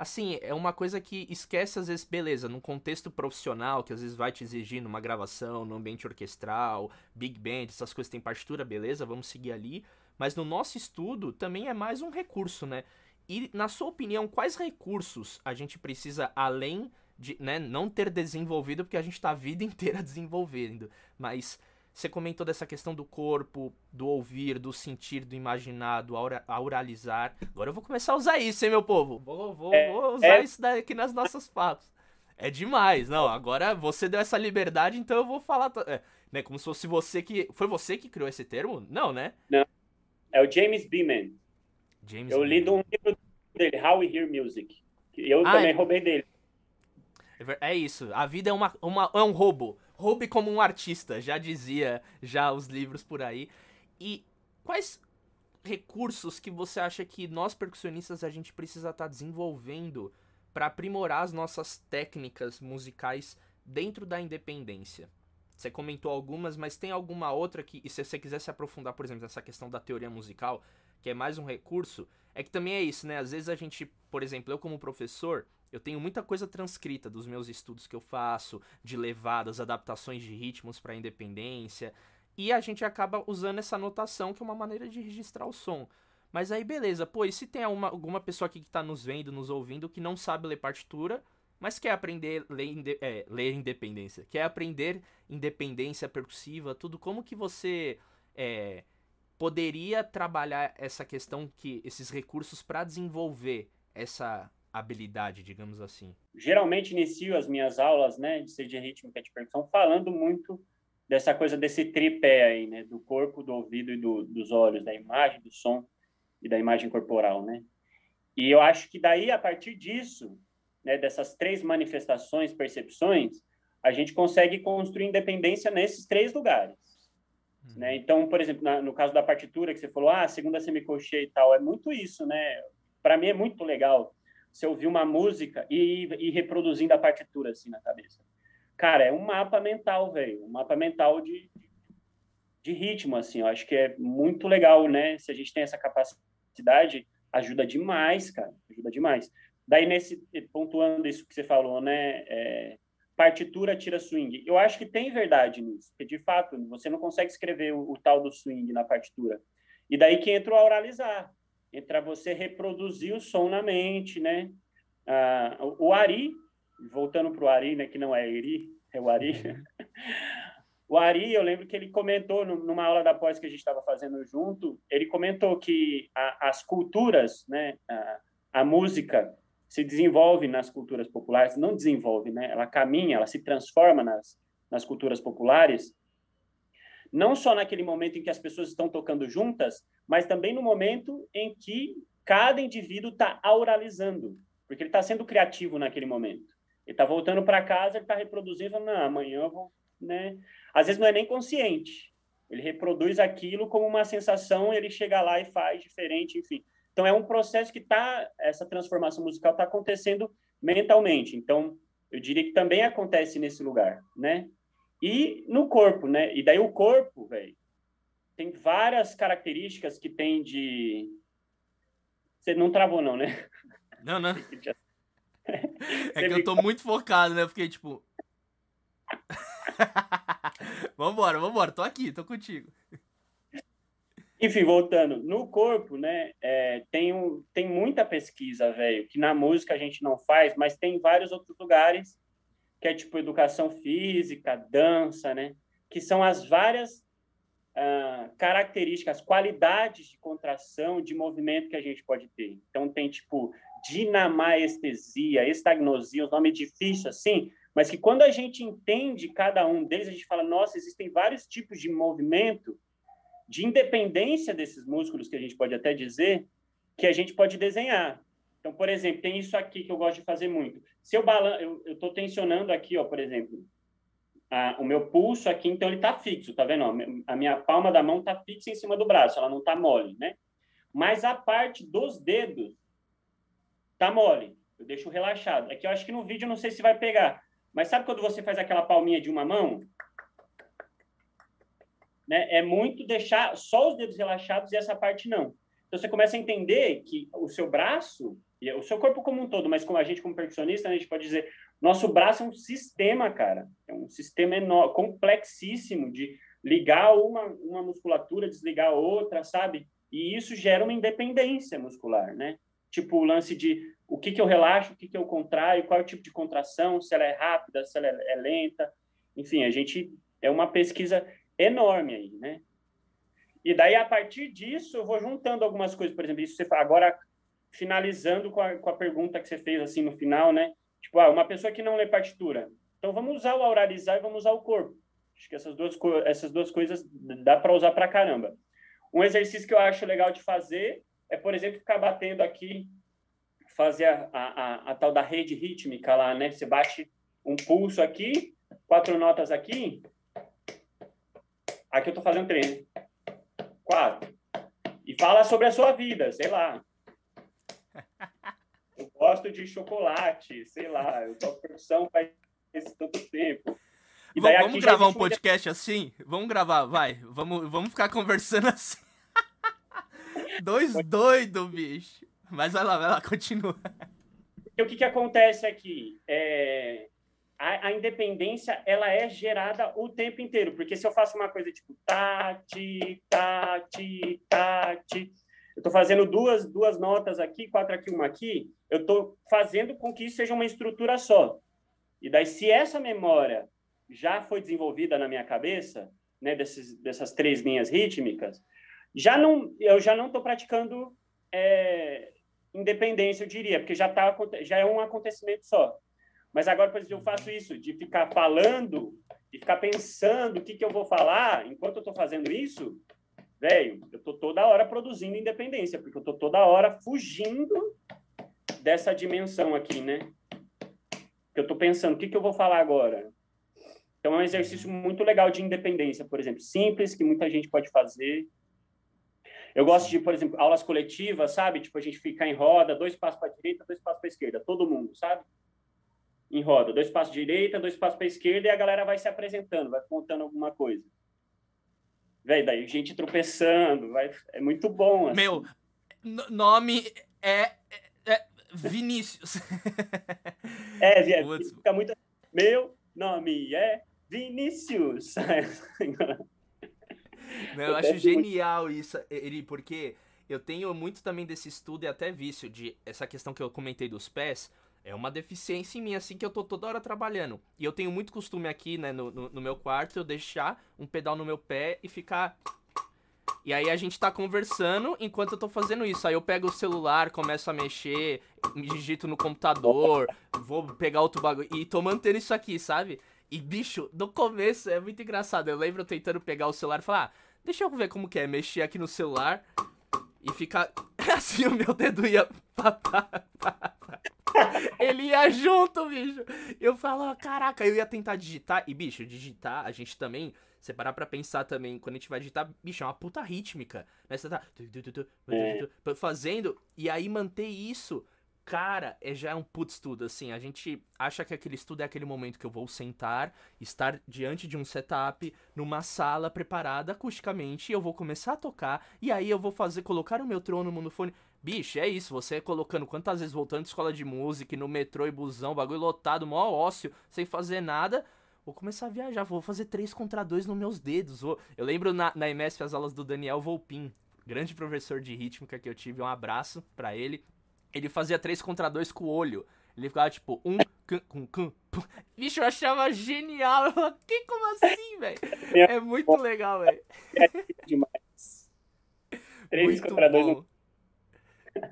assim, é uma coisa que esquece às vezes, beleza, num contexto profissional, que às vezes vai te exigir numa gravação, no ambiente orquestral, big band, essas coisas tem partitura, beleza, vamos seguir ali, mas no nosso estudo também é mais um recurso, né? E, na sua opinião, quais recursos a gente precisa, além de né, não ter desenvolvido, porque a gente está a vida inteira desenvolvendo, mas você comentou dessa questão do corpo, do ouvir, do sentir, do imaginar, do aura, auralizar. Agora eu vou começar a usar isso, hein, meu povo? Vou, vou, é, vou usar é... isso daqui nas nossas falas. É demais. Não, agora você deu essa liberdade, então eu vou falar. É, né, como se fosse você que. Foi você que criou esse termo? Não, né? Não. É o James Beeman. James eu li de um livro dele, How We Hear Music. Eu ah, também é... roubei dele. É isso. A vida é, uma, uma, é um roubo. Roube como um artista, já dizia já os livros por aí. E quais recursos que você acha que nós percussionistas a gente precisa estar tá desenvolvendo para aprimorar as nossas técnicas musicais dentro da independência? Você comentou algumas, mas tem alguma outra que, e se você quiser se aprofundar, por exemplo, nessa questão da teoria musical, que é mais um recurso, é que também é isso, né? Às vezes a gente, por exemplo, eu como professor, eu tenho muita coisa transcrita dos meus estudos que eu faço, de levadas, adaptações de ritmos para independência, e a gente acaba usando essa notação que é uma maneira de registrar o som. Mas aí beleza, pô, e se tem alguma, alguma pessoa aqui que está nos vendo, nos ouvindo, que não sabe ler partitura, mas quer aprender ler, inde é, ler independência, quer aprender independência percussiva, tudo, como que você é, poderia trabalhar essa questão, que esses recursos para desenvolver essa habilidade, digamos assim? Geralmente inicio as minhas aulas, né, de seja rítmica de percussão, falando muito dessa coisa desse tripé aí, né, do corpo, do ouvido e do, dos olhos, da imagem, do som e da imagem corporal, né? E eu acho que daí, a partir disso, né, dessas três manifestações, percepções, a gente consegue construir independência nesses três lugares. Uhum. Né? Então, por exemplo, na, no caso da partitura que você falou, ah, segunda semicolcheia e tal, é muito isso, né? Para mim é muito legal você ouvir uma música e ir reproduzindo a partitura assim na cabeça. Cara, é um mapa mental, velho. Um mapa mental de, de ritmo, assim. Eu acho que é muito legal, né? Se a gente tem essa capacidade, ajuda demais, cara. Ajuda demais. Daí, nesse pontuando isso que você falou, né? É, partitura tira swing. Eu acho que tem verdade nisso, porque de fato você não consegue escrever o, o tal do swing na partitura. E daí que entra o auralizar entre você reproduzir o som na mente, né? Ah, o Ari, voltando para o Ari, né, que não é Eri, é o Ari. o Ari, eu lembro que ele comentou numa aula da pós que a gente estava fazendo junto, ele comentou que a, as culturas, né, a, a música se desenvolve nas culturas populares, não desenvolve, né? Ela caminha, ela se transforma nas, nas culturas populares não só naquele momento em que as pessoas estão tocando juntas, mas também no momento em que cada indivíduo está auralizando, porque ele está sendo criativo naquele momento. Ele está voltando para casa, ele está reproduzindo, não, amanhã eu vou, né? Às vezes não é nem consciente. Ele reproduz aquilo como uma sensação, ele chega lá e faz diferente, enfim. Então é um processo que está essa transformação musical está acontecendo mentalmente. Então eu diria que também acontece nesse lugar, né? E no corpo, né? E daí o corpo, velho, tem várias características que tem de. Você não travou, não, né? Não, não. é que eu tô muito focado, né? Porque, tipo. vambora, vambora, tô aqui, tô contigo. Enfim, voltando, no corpo, né, é, tem, um, tem muita pesquisa, velho, que na música a gente não faz, mas tem vários outros lugares que é tipo educação física, dança, né? Que são as várias uh, características, qualidades de contração, de movimento que a gente pode ter. Então tem tipo dinamaestesia, estagnosia, os nomes difíceis assim, mas que quando a gente entende cada um deles, a gente fala, nossa, existem vários tipos de movimento, de independência desses músculos que a gente pode até dizer, que a gente pode desenhar. Então, por exemplo, tem isso aqui que eu gosto de fazer muito. Se eu balan eu estou tensionando aqui, ó, por exemplo, a, o meu pulso aqui, então ele está fixo, tá vendo? Ó, a minha palma da mão está fixa em cima do braço, ela não está mole, né? Mas a parte dos dedos está mole. Eu deixo relaxado. Aqui eu acho que no vídeo eu não sei se vai pegar. Mas sabe quando você faz aquela palminha de uma mão? Né? É muito deixar só os dedos relaxados e essa parte não. Então você começa a entender que o seu braço e o seu corpo como um todo, mas como a gente como percussionista, a gente pode dizer, nosso braço é um sistema, cara, é um sistema enorme, complexíssimo de ligar uma, uma musculatura, desligar outra, sabe? E isso gera uma independência muscular, né? tipo o lance de o que, que eu relaxo, o que, que eu contraio, qual é o tipo de contração, se ela é rápida, se ela é lenta. Enfim, a gente é uma pesquisa enorme aí, né? E daí, a partir disso, eu vou juntando algumas coisas. Por exemplo, isso você, agora, finalizando com a, com a pergunta que você fez, assim, no final, né? Tipo, ah, uma pessoa que não lê partitura. Então, vamos usar o auralizar e vamos usar o corpo. Acho que essas duas, essas duas coisas dá para usar para caramba. Um exercício que eu acho legal de fazer é, por exemplo, ficar batendo aqui, fazer a, a, a, tal da rede rítmica lá, né? Você bate um pulso aqui, quatro notas aqui. Aqui eu estou fazendo três. Quatro. E fala sobre a sua vida, sei lá. Eu gosto de chocolate, sei lá. Eu toco percussão faz tanto tempo. E daí vamos gravar um podcast assim? Vamos gravar, vai. Vamos, vamos ficar conversando assim. Dois doidos, bicho. Mas vai lá, vai lá, continua. o que, que acontece aqui? É, a, a, independência ela é gerada o tempo inteiro, porque se eu faço uma coisa tipo tati, tati, tati, eu estou fazendo duas, duas notas aqui, quatro aqui, uma aqui, eu estou fazendo com que isso seja uma estrutura só. E daí, se essa memória já foi desenvolvida na minha cabeça, né, desses, dessas três linhas rítmicas, já não, eu já não estou praticando é, independência, eu diria, porque já, tá, já é um acontecimento só. Mas agora, por exemplo, eu faço isso, de ficar falando, de ficar pensando o que, que eu vou falar, enquanto eu estou fazendo isso, velho, eu estou toda hora produzindo independência, porque eu estou toda hora fugindo dessa dimensão aqui, né? Eu estou pensando, o que, que eu vou falar agora? Então, é um exercício muito legal de independência, por exemplo, simples, que muita gente pode fazer. Eu gosto de, por exemplo, aulas coletivas, sabe? Tipo, a gente ficar em roda, dois passos para a direita, dois passos para a esquerda, todo mundo, sabe? em roda, dois passos direita, dois passos para esquerda e a galera vai se apresentando, vai contando alguma coisa. Velho, daí gente tropeçando, vai, é muito bom. Assim. Meu, nome é, é, é Vinícius. é, é fica muito. Meu nome é Vinícius. Eu acho genial isso, ele, porque eu tenho muito também desse estudo e até vício de essa questão que eu comentei dos pés é uma deficiência em mim, assim, que eu tô toda hora trabalhando. E eu tenho muito costume aqui, né, no, no, no meu quarto, eu deixar um pedal no meu pé e ficar e aí a gente tá conversando enquanto eu tô fazendo isso. Aí eu pego o celular, começo a mexer, me digito no computador, vou pegar outro bagulho. E tô mantendo isso aqui, sabe? E, bicho, no começo é muito engraçado. Eu lembro tentando pegar o celular e falar, ah, deixa eu ver como que é, mexer aqui no celular e ficar. Assim o meu dedo ia. Ele ia junto, bicho. Eu falo, caraca, eu ia tentar digitar. E, bicho, digitar, a gente também. Você parar pra pensar também, quando a gente vai digitar, bicho, é uma puta rítmica. Né? Você tá é. fazendo. E aí manter isso cara, é já um putz estudo, assim, a gente acha que aquele estudo é aquele momento que eu vou sentar, estar diante de um setup, numa sala preparada acusticamente, e eu vou começar a tocar, e aí eu vou fazer, colocar o meu trono no fone. Bicho, é isso, você colocando quantas vezes voltando de escola de música, no metrô e busão, bagulho lotado, mó ócio, sem fazer nada, vou começar a viajar, vou fazer três contra dois nos meus dedos. Vou... Eu lembro na, na MS as aulas do Daniel Volpin, grande professor de rítmica que eu tive, um abraço para ele ele fazia 3 contra 2 com o olho. Ele ficava tipo, um, com, com, Bicho, eu achava genial. Eu falava, que como assim, velho? É muito legal, velho. É demais. 3 contra 2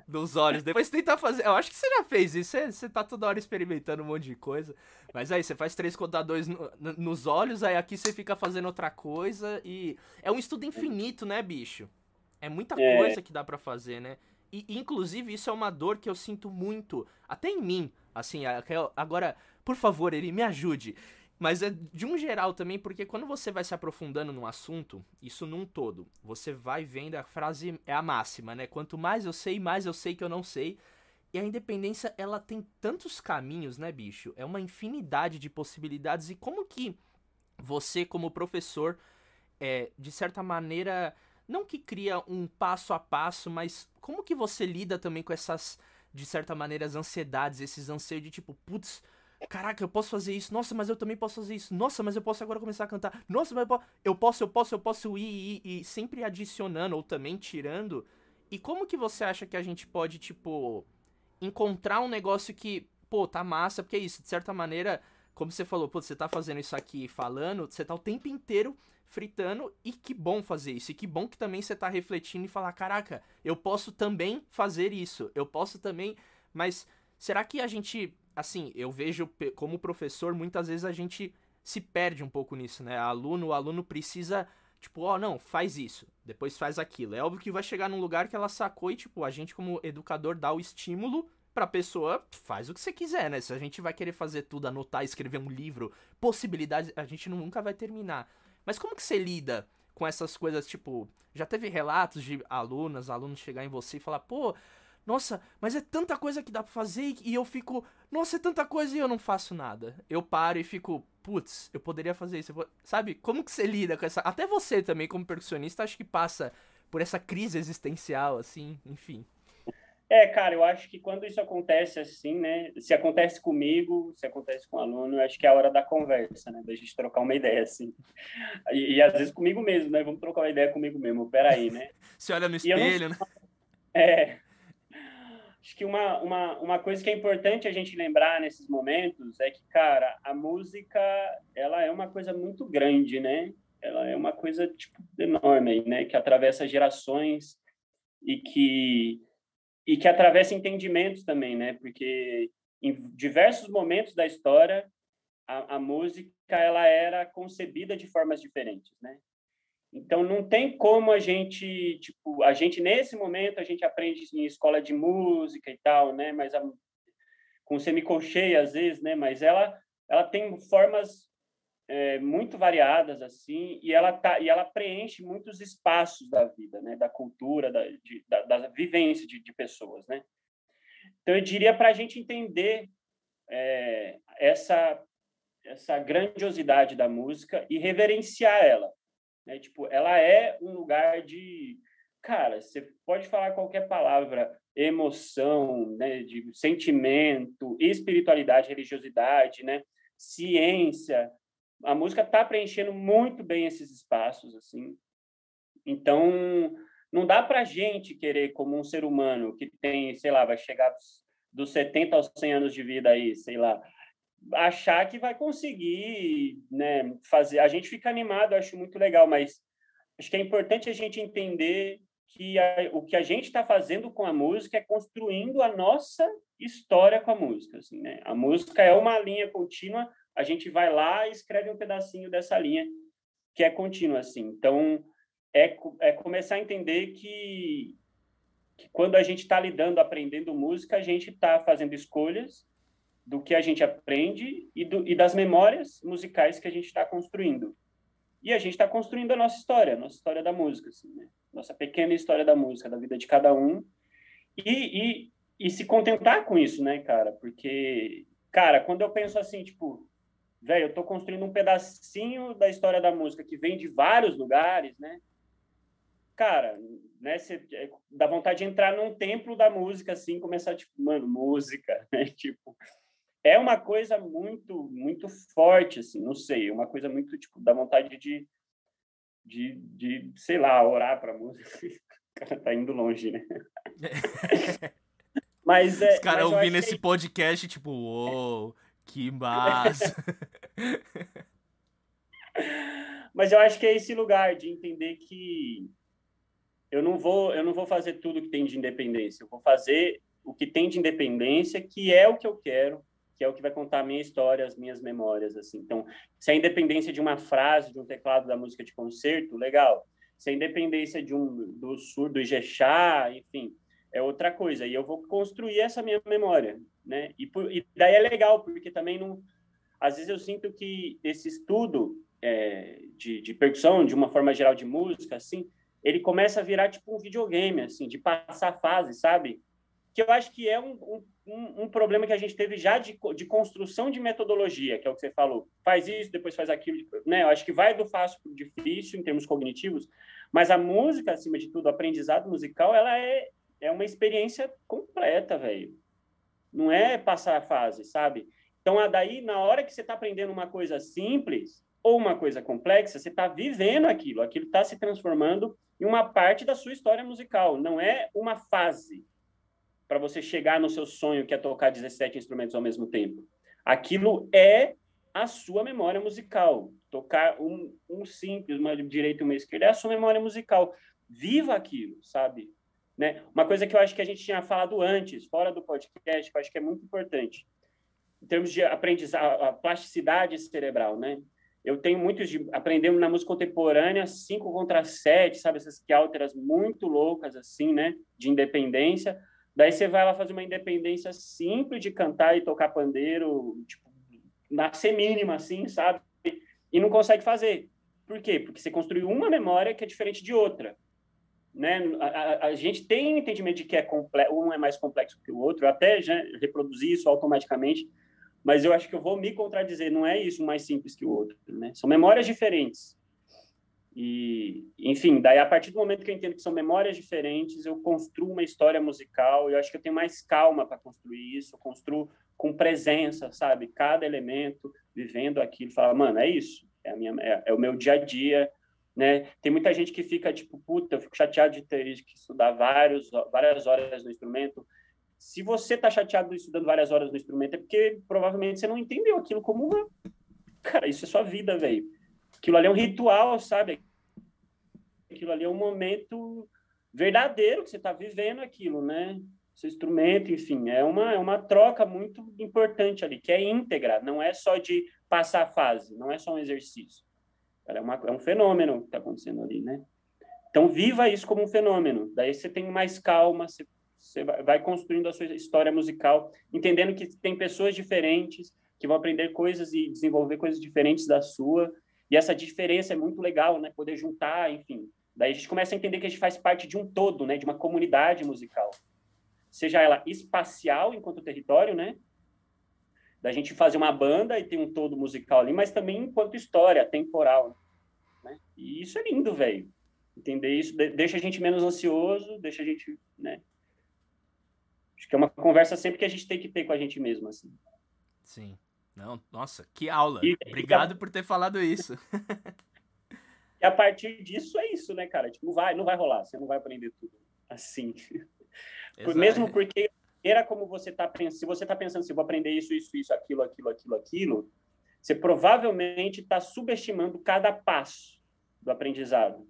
dos olhos. Depois tentar fazer. Eu acho que você já fez isso. Você, você tá toda hora experimentando um monte de coisa. Mas aí você faz 3 contra 2 no, nos olhos, aí aqui você fica fazendo outra coisa. E é um estudo infinito, né, bicho? É muita é. coisa que dá para fazer, né? E, inclusive, isso é uma dor que eu sinto muito, até em mim. Assim, agora, por favor, ele me ajude. Mas é de um geral também, porque quando você vai se aprofundando no assunto, isso num todo, você vai vendo a frase, é a máxima, né? Quanto mais eu sei, mais eu sei que eu não sei. E a independência, ela tem tantos caminhos, né, bicho? É uma infinidade de possibilidades. E como que você, como professor, é, de certa maneira, não que cria um passo a passo, mas como que você lida também com essas, de certa maneira, as ansiedades, esses anseios de tipo, putz, caraca, eu posso fazer isso, nossa, mas eu também posso fazer isso, nossa, mas eu posso agora começar a cantar, nossa, mas eu posso, eu posso, eu posso, eu posso ir, ir, ir sempre adicionando ou também tirando. E como que você acha que a gente pode, tipo, encontrar um negócio que, pô, tá massa, porque é isso, de certa maneira, como você falou, pô, você tá fazendo isso aqui falando, você tá o tempo inteiro fritando e que bom fazer isso. E que bom que também você tá refletindo e falar, caraca, eu posso também fazer isso. Eu posso também, mas será que a gente, assim, eu vejo como professor, muitas vezes a gente se perde um pouco nisso, né? Aluno, o aluno precisa Tipo, ó, oh, não, faz isso, depois faz aquilo. É óbvio que vai chegar num lugar que ela sacou e, tipo, a gente, como educador, dá o estímulo pra pessoa, faz o que você quiser, né? Se a gente vai querer fazer tudo, anotar, escrever um livro, possibilidades, a gente nunca vai terminar. Mas como que você lida com essas coisas, tipo, já teve relatos de alunas, alunos chegar em você e falar, pô, nossa, mas é tanta coisa que dá pra fazer e eu fico, nossa, é tanta coisa e eu não faço nada. Eu paro e fico, putz, eu poderia fazer isso. Sabe, como que você lida com essa. Até você também, como percussionista, acho que passa por essa crise existencial, assim, enfim. É, cara, eu acho que quando isso acontece assim, né? Se acontece comigo, se acontece com o aluno, eu acho que é a hora da conversa, né? Da gente trocar uma ideia, assim. E, e às vezes comigo mesmo, né? Vamos trocar uma ideia comigo mesmo. Peraí, né? Se olha no espelho, não... né? É. Acho que uma, uma, uma coisa que é importante a gente lembrar nesses momentos é que, cara, a música, ela é uma coisa muito grande, né? Ela é uma coisa, tipo, enorme, né? Que atravessa gerações e que, e que atravessa entendimentos também, né? Porque em diversos momentos da história, a, a música, ela era concebida de formas diferentes, né? Então não tem como a gente, tipo, a gente nesse momento a gente aprende em escola de música e tal, né? Mas a, com semicolcheia às vezes, né? Mas ela ela tem formas é, muito variadas assim e ela tá e ela preenche muitos espaços da vida, né? Da cultura, da de, da, da, vivência de, de pessoas, né? Então eu diria para a gente entender é, essa essa grandiosidade da música e reverenciar ela né? Tipo, ela é um lugar de, cara, você pode falar qualquer palavra, emoção, né, de sentimento, espiritualidade, religiosidade, né, ciência. A música está preenchendo muito bem esses espaços, assim. Então, não dá para gente querer, como um ser humano que tem, sei lá, vai chegar dos, dos 70 aos 100 anos de vida aí, sei lá, achar que vai conseguir, né, fazer. A gente fica animado, acho muito legal, mas acho que é importante a gente entender que a, o que a gente está fazendo com a música é construindo a nossa história com a música, assim, né? A música é uma linha contínua, a gente vai lá e escreve um pedacinho dessa linha que é contínua, assim. Então, é, é começar a entender que, que quando a gente está lidando, aprendendo música, a gente está fazendo escolhas do que a gente aprende e, do, e das memórias musicais que a gente está construindo. E a gente está construindo a nossa história, a nossa história da música, assim, né? Nossa pequena história da música, da vida de cada um. E, e, e se contentar com isso, né, cara? Porque, cara, quando eu penso assim, tipo, velho, eu tô construindo um pedacinho da história da música que vem de vários lugares, né? Cara, né, cê, é, dá vontade de entrar num templo da música, assim, começar, tipo, mano, música, né? Tipo, é uma coisa muito muito forte assim não sei uma coisa muito tipo da vontade de de, de sei lá orar para música. O cara tá indo longe né? Mas é, os caras ouvindo esse que... podcast tipo uou, que massa. Mas eu acho que é esse lugar de entender que eu não vou eu não vou fazer tudo que tem de independência. Eu vou fazer o que tem de independência que é o que eu quero que é o que vai contar a minha história, as minhas memórias, assim. Então, se a independência de uma frase, de um teclado da música de concerto, legal. Se a independência de um do surdo, do Ijexá, enfim, é outra coisa. E eu vou construir essa minha memória, né? E, por, e daí é legal, porque também não... Às vezes eu sinto que esse estudo é, de, de percussão, de uma forma geral de música, assim, ele começa a virar tipo um videogame, assim, de passar fase, sabe? Que eu acho que é um, um um, problema que a gente teve já de, de construção de metodologia, que é o que você falou. Faz isso, depois faz aquilo. Né? Eu acho que vai do fácil para o difícil em termos cognitivos, mas a música, acima de tudo, o aprendizado musical, ela é, é uma experiência completa, velho. Não é passar a fase, sabe? Então, daí, na hora que você está aprendendo uma coisa simples ou uma coisa complexa, você está vivendo aquilo, aquilo está se transformando em uma parte da sua história musical, não é uma fase para você chegar no seu sonho que é tocar 17 instrumentos ao mesmo tempo. Aquilo é a sua memória musical. Tocar um, um simples, uma direita e uma esquerda é a sua memória musical. Viva aquilo, sabe? Né? Uma coisa que eu acho que a gente tinha falado antes, fora do podcast, que eu acho que é muito importante, em termos de aprendizagem, a plasticidade cerebral, né? Eu tenho muitos de aprendendo na música contemporânea, 5 contra 7, sabe essas que alteras muito loucas assim, né, de independência. Daí você vai lá fazer uma independência simples de cantar e tocar pandeiro, tipo, na semínima assim, sabe? E não consegue fazer. Por quê? Porque você construiu uma memória que é diferente de outra. Né? A, a, a gente tem entendimento de que é um é mais complexo que o outro, eu até já reproduzi isso automaticamente, mas eu acho que eu vou me contradizer, não é isso mais simples que o outro, né? São memórias diferentes. E, enfim, daí a partir do momento que eu entendo que são memórias diferentes, eu construo uma história musical, eu acho que eu tenho mais calma para construir isso, eu construo com presença, sabe? Cada elemento, vivendo aquilo, fala, mano, é isso, é, a minha, é, é o meu dia a dia, né? Tem muita gente que fica tipo, puta, eu fico chateado de ter que estudar vários, várias horas no instrumento, se você está chateado estudando várias horas no instrumento, é porque provavelmente você não entendeu aquilo como uma. Cara, isso é sua vida, velho. Aquilo ali é um ritual, sabe? Aquilo ali é um momento verdadeiro que você está vivendo aquilo, né? Seu instrumento, enfim, é uma, é uma troca muito importante ali, que é íntegra, não é só de passar a fase, não é só um exercício. É, uma, é um fenômeno que está acontecendo ali, né? Então, viva isso como um fenômeno. Daí você tem mais calma, você você vai construindo a sua história musical, entendendo que tem pessoas diferentes que vão aprender coisas e desenvolver coisas diferentes da sua. E essa diferença é muito legal, né? Poder juntar, enfim. Daí a gente começa a entender que a gente faz parte de um todo, né? De uma comunidade musical. Seja ela espacial enquanto território, né? Da gente fazer uma banda e ter um todo musical ali, mas também enquanto história temporal, né? E isso é lindo, velho. Entender isso deixa a gente menos ansioso, deixa a gente, né? Acho que é uma conversa sempre que a gente tem que ter com a gente mesmo, assim. Sim. Não, nossa, que aula. E, Obrigado e, por ter falado isso. e a partir disso é isso, né, cara? Tipo, não vai, não vai rolar, você não vai aprender tudo assim. Exato. Mesmo porque era como você tá pensando, se você tá pensando assim, vou aprender isso, isso, isso, aquilo, aquilo, aquilo, aquilo, você provavelmente está subestimando cada passo do aprendizado.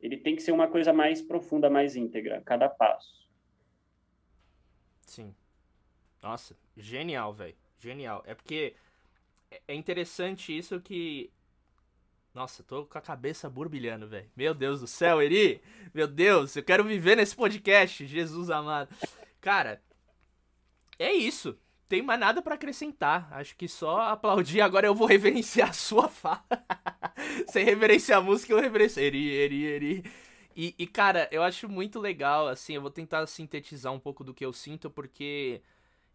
Ele tem que ser uma coisa mais profunda, mais íntegra, cada passo. Sim. Nossa, genial, velho. Genial. É porque é, é interessante isso que. Nossa, tô com a cabeça burbilhando, velho. Meu Deus do céu, Eri! Meu Deus, eu quero viver nesse podcast, Jesus amado. Cara, é isso. Tem mais nada para acrescentar. Acho que só aplaudir. Agora eu vou reverenciar a sua fala. Sem reverenciar a música, eu reverencio. Eri, Eri, Eri. E, e, cara, eu acho muito legal, assim, eu vou tentar sintetizar um pouco do que eu sinto, porque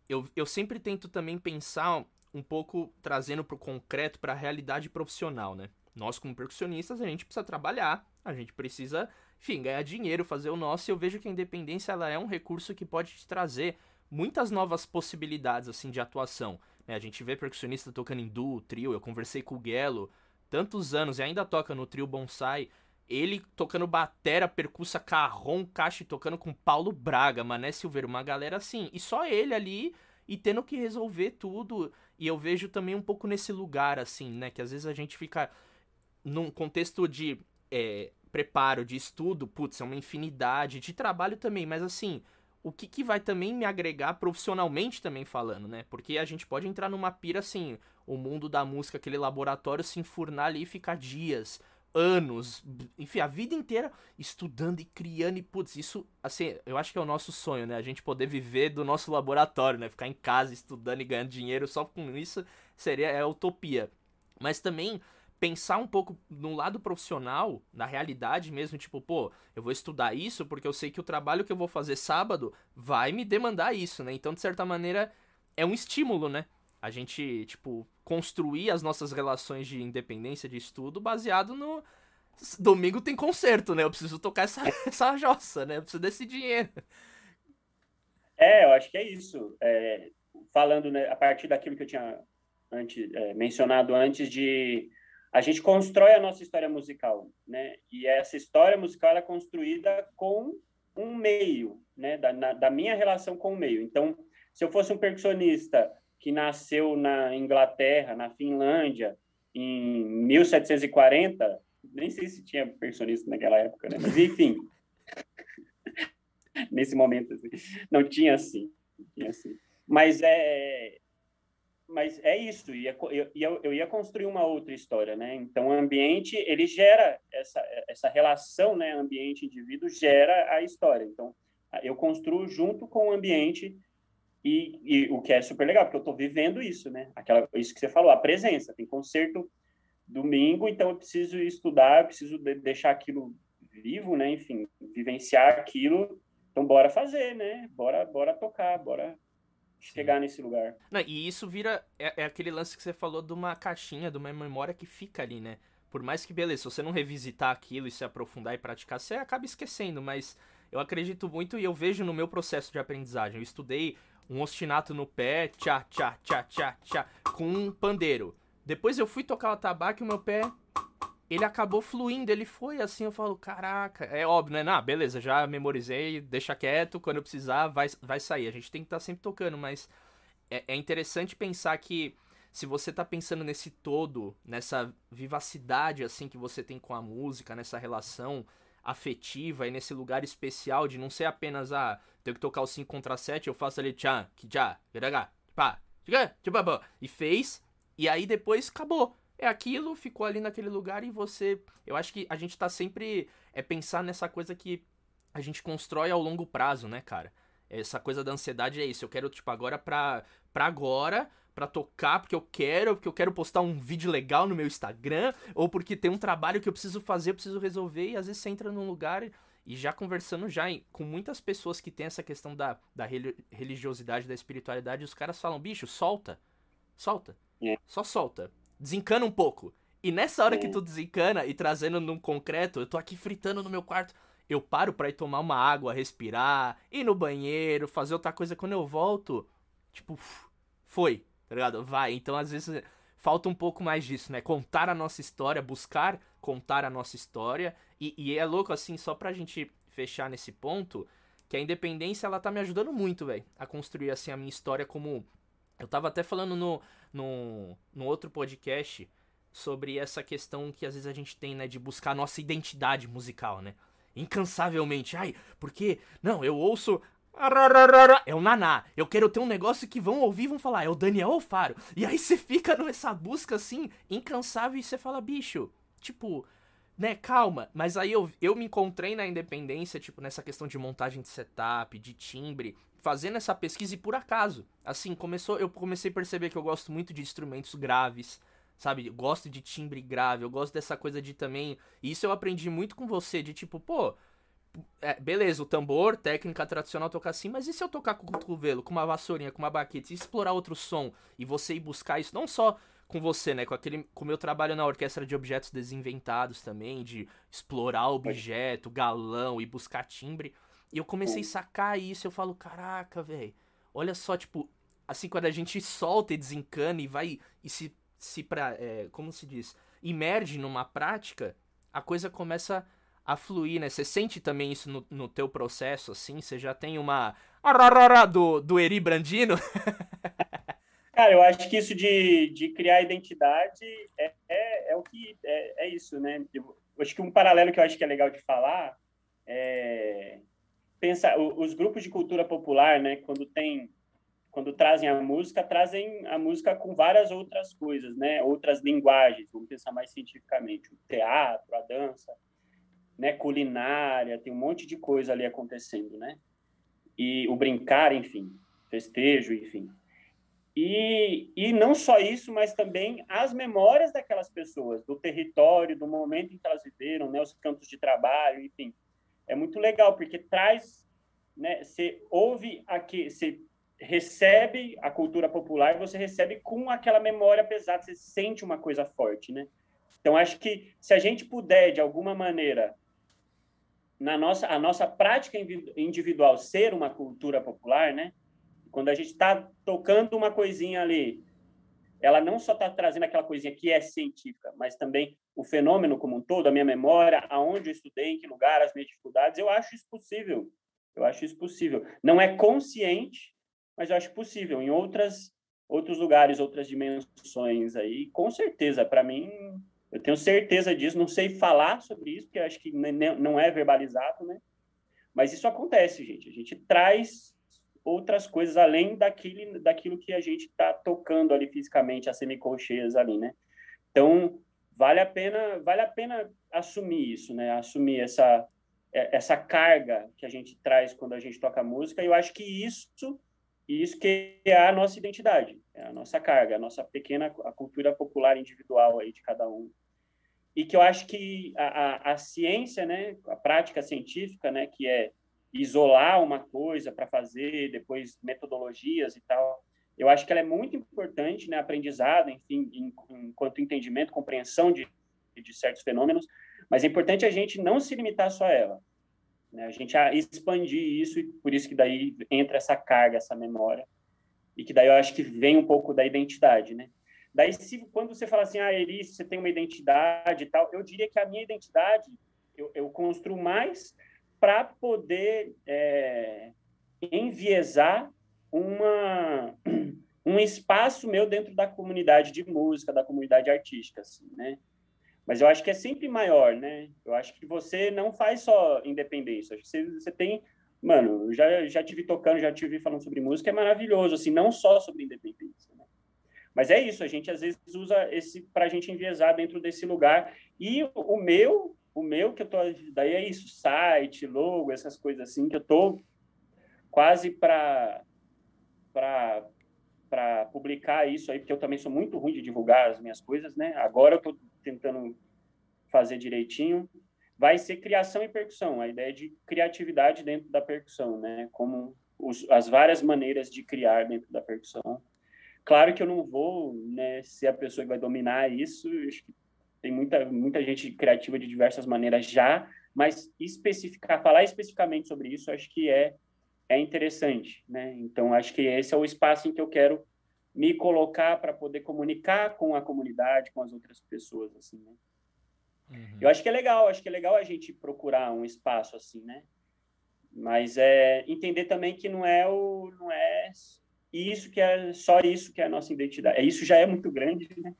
eu, eu sempre tento também pensar um pouco trazendo pro concreto, para a realidade profissional, né? Nós, como percussionistas, a gente precisa trabalhar, a gente precisa, enfim, ganhar dinheiro, fazer o nosso, e eu vejo que a independência ela é um recurso que pode te trazer muitas novas possibilidades, assim, de atuação. Né? A gente vê percussionista tocando em duo, trio, eu conversei com o Guelo tantos anos e ainda toca no trio Bonsai, ele tocando batera, percussa, carrom, caixa tocando com Paulo Braga, Mané Silveira, uma galera assim. E só ele ali e tendo que resolver tudo. E eu vejo também um pouco nesse lugar, assim, né? Que às vezes a gente fica num contexto de é, preparo, de estudo, putz, é uma infinidade, de trabalho também, mas assim, o que, que vai também me agregar profissionalmente também falando, né? Porque a gente pode entrar numa pira assim, o mundo da música, aquele laboratório se enfurnar ali e ficar dias anos, enfim, a vida inteira estudando e criando e putz, isso assim, eu acho que é o nosso sonho, né? A gente poder viver do nosso laboratório, né? Ficar em casa estudando e ganhando dinheiro só com isso seria é utopia. Mas também pensar um pouco no lado profissional, na realidade mesmo, tipo, pô, eu vou estudar isso porque eu sei que o trabalho que eu vou fazer sábado vai me demandar isso, né? Então, de certa maneira, é um estímulo, né? A gente, tipo, construir as nossas relações de independência de estudo baseado no. Domingo tem concerto, né? Eu preciso tocar essa, essa jossa, né? Eu preciso desse dinheiro. É, eu acho que é isso. É, falando né, a partir daquilo que eu tinha antes, é, mencionado antes de a gente constrói a nossa história musical, né? E essa história musical é construída com um meio, né? Da, na, da minha relação com o meio. Então, se eu fosse um percussionista que nasceu na Inglaterra, na Finlândia, em 1740, nem sei se tinha percussionista naquela época, né? Mas enfim, nesse momento assim, não tinha assim, não tinha assim. Mas é, mas é isso, ia, eu, eu ia construir uma outra história, né? Então, o ambiente, ele gera essa, essa relação, né? Ambiente-indivíduo gera a história. Então, eu construo junto com o ambiente e, e o que é super legal, porque eu estou vivendo isso, né? Aquela, isso que você falou, a presença. Tem concerto domingo, então eu preciso estudar, eu preciso de, deixar aquilo vivo, né? Enfim, vivenciar aquilo. Então, bora fazer, né? Bora, bora tocar, bora chegar nesse lugar. Não, e isso vira. É, é, aquele lance que você falou de uma caixinha, de uma memória que fica ali, né? Por mais que, beleza, se você não revisitar aquilo e se aprofundar e praticar, você acaba esquecendo, mas eu acredito muito e eu vejo no meu processo de aprendizagem. Eu estudei um ostinato no pé, tchá, tchá, tchá, tchá, tchá, com um pandeiro. Depois eu fui tocar o tabaco e o meu pé ele acabou fluindo, ele foi assim, eu falo, caraca, é óbvio, né? Não, beleza, já memorizei, deixa quieto, quando eu precisar vai, vai sair. A gente tem que estar tá sempre tocando, mas é, é, interessante pensar que se você tá pensando nesse todo, nessa vivacidade assim que você tem com a música, nessa relação afetiva e nesse lugar especial de não ser apenas, ah, tenho que tocar o 5 contra 7, eu faço ali tchan, que tchá, pá, e fez, e aí depois acabou é aquilo, ficou ali naquele lugar e você. Eu acho que a gente tá sempre. É pensar nessa coisa que a gente constrói ao longo prazo, né, cara? Essa coisa da ansiedade é isso. Eu quero, tipo, agora pra, pra agora, pra tocar, porque eu quero, porque eu quero postar um vídeo legal no meu Instagram, ou porque tem um trabalho que eu preciso fazer, eu preciso resolver, e às vezes você entra num lugar e já conversando já em, com muitas pessoas que tem essa questão da, da religiosidade, da espiritualidade, os caras falam, bicho, solta. Solta. É. Só solta desencana um pouco. E nessa hora que tu desencana e trazendo num concreto, eu tô aqui fritando no meu quarto. Eu paro para ir tomar uma água, respirar, ir no banheiro, fazer outra coisa. Quando eu volto, tipo, foi, tá ligado? Vai. Então, às vezes, falta um pouco mais disso, né? Contar a nossa história, buscar contar a nossa história. E, e é louco, assim, só pra gente fechar nesse ponto, que a independência, ela tá me ajudando muito, velho, a construir, assim, a minha história como eu tava até falando no, no, no outro podcast sobre essa questão que às vezes a gente tem, né, de buscar a nossa identidade musical, né? Incansavelmente. Ai, porque, não, eu ouço. É o Naná. Eu quero ter um negócio que vão ouvir e vão falar, é o Daniel Alfaro. E aí você fica nessa busca assim, incansável, e você fala, bicho, tipo, né, calma. Mas aí eu, eu me encontrei na independência, tipo, nessa questão de montagem de setup, de timbre, fazendo essa pesquisa e por acaso, assim, começou, eu comecei a perceber que eu gosto muito de instrumentos graves, sabe? Eu gosto de timbre grave, eu gosto dessa coisa de também. Isso eu aprendi muito com você, de tipo, pô, é, beleza, o tambor, técnica tradicional tocar assim, mas e se eu tocar com o cotovelo, com uma vassourinha, com uma baqueta, e explorar outro som e você ir buscar isso, não só com você, né, com aquele, com o meu trabalho na orquestra de objetos desinventados também, de explorar objeto, galão e buscar timbre, e eu comecei a sacar isso, eu falo, caraca, velho. Olha só, tipo, assim, quando a gente solta e desencana e vai e se, se pra, é, como se diz, imerge numa prática, a coisa começa a fluir, né? Você sente também isso no, no teu processo, assim? Você já tem uma do, do Eri Brandino? Cara, eu acho que isso de, de criar identidade é, é, é o que é, é isso, né? Eu, acho que um paralelo que eu acho que é legal de falar é pensa os grupos de cultura popular, né, quando tem quando trazem a música, trazem a música com várias outras coisas, né, outras linguagens, vamos pensar mais cientificamente, o teatro, a dança, né, culinária, tem um monte de coisa ali acontecendo, né? E o brincar, enfim, festejo, enfim. E, e não só isso, mas também as memórias daquelas pessoas, do território, do momento em que elas viveram, né, os campos de trabalho, enfim é muito legal, porque traz, né, você ouve aqui, você recebe a cultura popular, você recebe com aquela memória pesada, você sente uma coisa forte, né? Então, acho que se a gente puder, de alguma maneira, na nossa, a nossa prática individual ser uma cultura popular, né? Quando a gente está tocando uma coisinha ali, ela não só está trazendo aquela coisinha que é científica, mas também o fenômeno como um todo, a minha memória, aonde eu estudei, em que lugar, as minhas dificuldades, eu acho isso possível. Eu acho isso possível. Não é consciente, mas eu acho possível. Em outras outros lugares, outras dimensões aí, com certeza, para mim, eu tenho certeza disso. Não sei falar sobre isso, porque acho que não é verbalizado, né? Mas isso acontece, gente. A gente traz outras coisas além daquele, daquilo que a gente está tocando ali fisicamente, as semicolcheias ali, né? Então, vale a pena, vale a pena assumir isso, né? Assumir essa é, essa carga que a gente traz quando a gente toca música. E eu acho que isso isso que é a nossa identidade, é a nossa carga, a nossa pequena a cultura popular individual aí de cada um. E que eu acho que a, a, a ciência, né, a prática científica, né, que é isolar uma coisa para fazer, depois metodologias e tal, eu acho que ela é muito importante, né, aprendizado, enfim, em, enquanto entendimento, compreensão de, de certos fenômenos, mas é importante a gente não se limitar só a ela. Né? A gente expandir isso e por isso que daí entra essa carga, essa memória e que daí eu acho que vem um pouco da identidade, né? Daí, se, quando você fala assim, ah, Eli, você tem uma identidade e tal, eu diria que a minha identidade eu, eu construo mais para poder é, enviesar uma, um espaço meu dentro da comunidade de música, da comunidade artística, assim, né? Mas eu acho que é sempre maior, né? Eu acho que você não faz só independência. Você, você tem, mano, eu já já tive tocando, já tive falando sobre música, é maravilhoso, assim, não só sobre independência. Né? Mas é isso, a gente às vezes usa esse para a gente enviesar dentro desse lugar. E o meu, o meu que eu tô, daí é isso, site, logo, essas coisas assim que eu tô quase para para para publicar isso aí, porque eu também sou muito ruim de divulgar as minhas coisas, né? Agora eu estou tentando fazer direitinho. Vai ser criação e percussão, a ideia de criatividade dentro da percussão, né? Como os, as várias maneiras de criar dentro da percussão. Claro que eu não vou né, ser a pessoa que vai dominar isso, tem muita, muita gente criativa de diversas maneiras já, mas especificar, falar especificamente sobre isso, acho que é é interessante, né? Então acho que esse é o espaço em que eu quero me colocar para poder comunicar com a comunidade, com as outras pessoas, assim, né? Uhum. Eu acho que é legal, acho que é legal a gente procurar um espaço assim, né? Mas é entender também que não é o não é isso que é só isso que é a nossa identidade. É isso já é muito grande, né?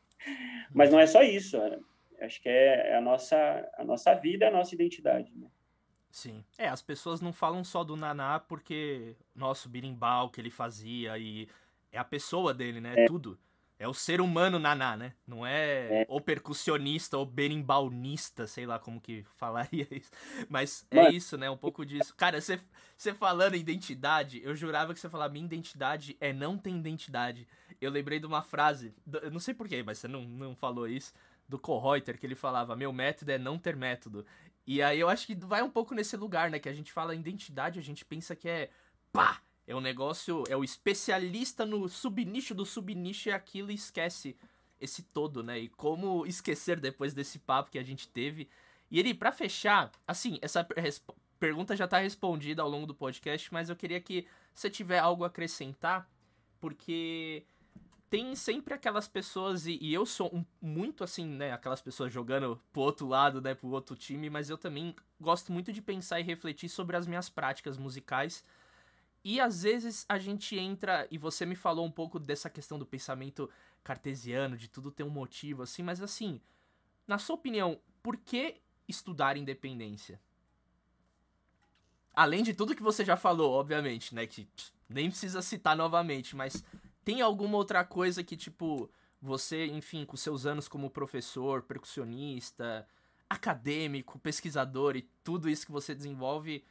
Mas não é só isso. É, acho que é, é a nossa a nossa vida, a nossa identidade, né? Sim. É, as pessoas não falam só do Naná porque, nosso birimbau que ele fazia e é a pessoa dele, né? É. Tudo. É o ser humano Naná, né? Não é, é. o percussionista ou berimbaunista, sei lá como que falaria isso. Mas é isso, né? Um pouco disso. Cara, você, você falando identidade, eu jurava que você falava minha identidade é não ter identidade. Eu lembrei de uma frase, eu não sei porquê, mas você não, não falou isso, do Kohreuter, que ele falava: Meu método é não ter método. E aí eu acho que vai um pouco nesse lugar, né? Que a gente fala identidade, a gente pensa que é pá! É um negócio, é o especialista no subnicho do subnicho e aquilo esquece esse todo, né? E como esquecer depois desse papo que a gente teve. E ele, para fechar, assim, essa pergunta já tá respondida ao longo do podcast, mas eu queria que você tiver algo a acrescentar, porque tem sempre aquelas pessoas, e, e eu sou um, muito assim, né? Aquelas pessoas jogando pro outro lado, né? Pro outro time, mas eu também gosto muito de pensar e refletir sobre as minhas práticas musicais. E às vezes a gente entra, e você me falou um pouco dessa questão do pensamento cartesiano, de tudo ter um motivo, assim, mas assim, na sua opinião, por que estudar independência? Além de tudo que você já falou, obviamente, né? Que pff, nem precisa citar novamente, mas tem alguma outra coisa que, tipo, você, enfim, com seus anos como professor, percussionista, acadêmico, pesquisador e tudo isso que você desenvolve,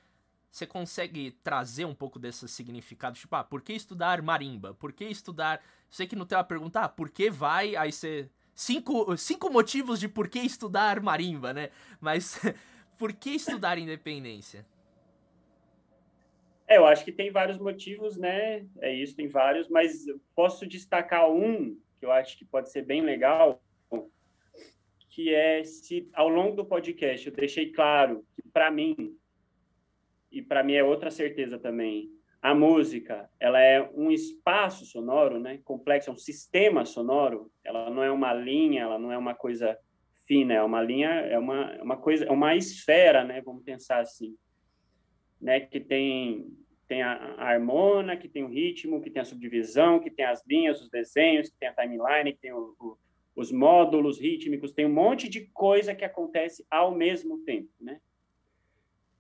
você consegue trazer um pouco desse significado? Tipo, ah, por que estudar marimba? Por que estudar. Sei que não tem uma pergunta, ah, por que vai? Aí você. Cinco, cinco motivos de por que estudar marimba, né? Mas por que estudar independência? É, eu acho que tem vários motivos, né? É isso, tem vários, mas posso destacar um que eu acho que pode ser bem legal, que é se ao longo do podcast eu deixei claro que para mim e para mim é outra certeza também, a música ela é um espaço sonoro, né? Complexo, é um sistema sonoro. Ela não é uma linha, ela não é uma coisa fina, é uma linha, é uma, é uma coisa, é uma esfera, né? Vamos pensar assim, né? Que tem tem a, a harmona, que tem o ritmo, que tem a subdivisão, que tem as linhas, os desenhos, que tem a timeline, que tem o, o, os módulos rítmicos, tem um monte de coisa que acontece ao mesmo tempo, né?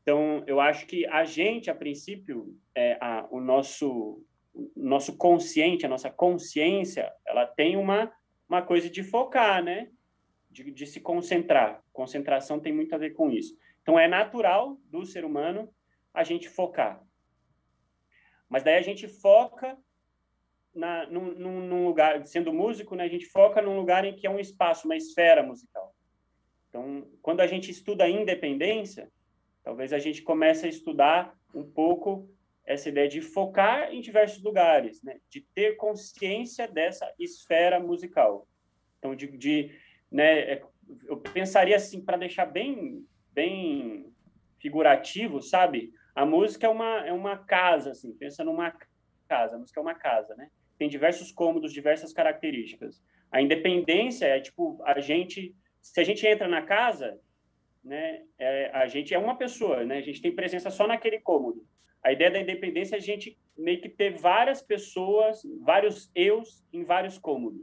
Então, eu acho que a gente, a princípio, é, a, o nosso nosso consciente, a nossa consciência, ela tem uma, uma coisa de focar, né? De, de se concentrar. Concentração tem muito a ver com isso. Então, é natural do ser humano a gente focar. Mas daí a gente foca na, num, num, lugar, sendo músico, né, a gente foca num lugar em que é um espaço, uma esfera musical. Então, quando a gente estuda a independência, talvez a gente comece a estudar um pouco essa ideia de focar em diversos lugares, né, de ter consciência dessa esfera musical. Então, de, de né, é, eu pensaria assim, para deixar bem, bem figurativo, sabe? A música é uma, é uma casa, assim, pensa numa casa, a música é uma casa, né? Tem diversos cômodos, diversas características. A independência é tipo, a gente, se a gente entra na casa, né, é, a gente é uma pessoa, né? A gente tem presença só naquele cômodo. A ideia da independência é a gente meio que ter várias pessoas, vários eus em vários cômodos.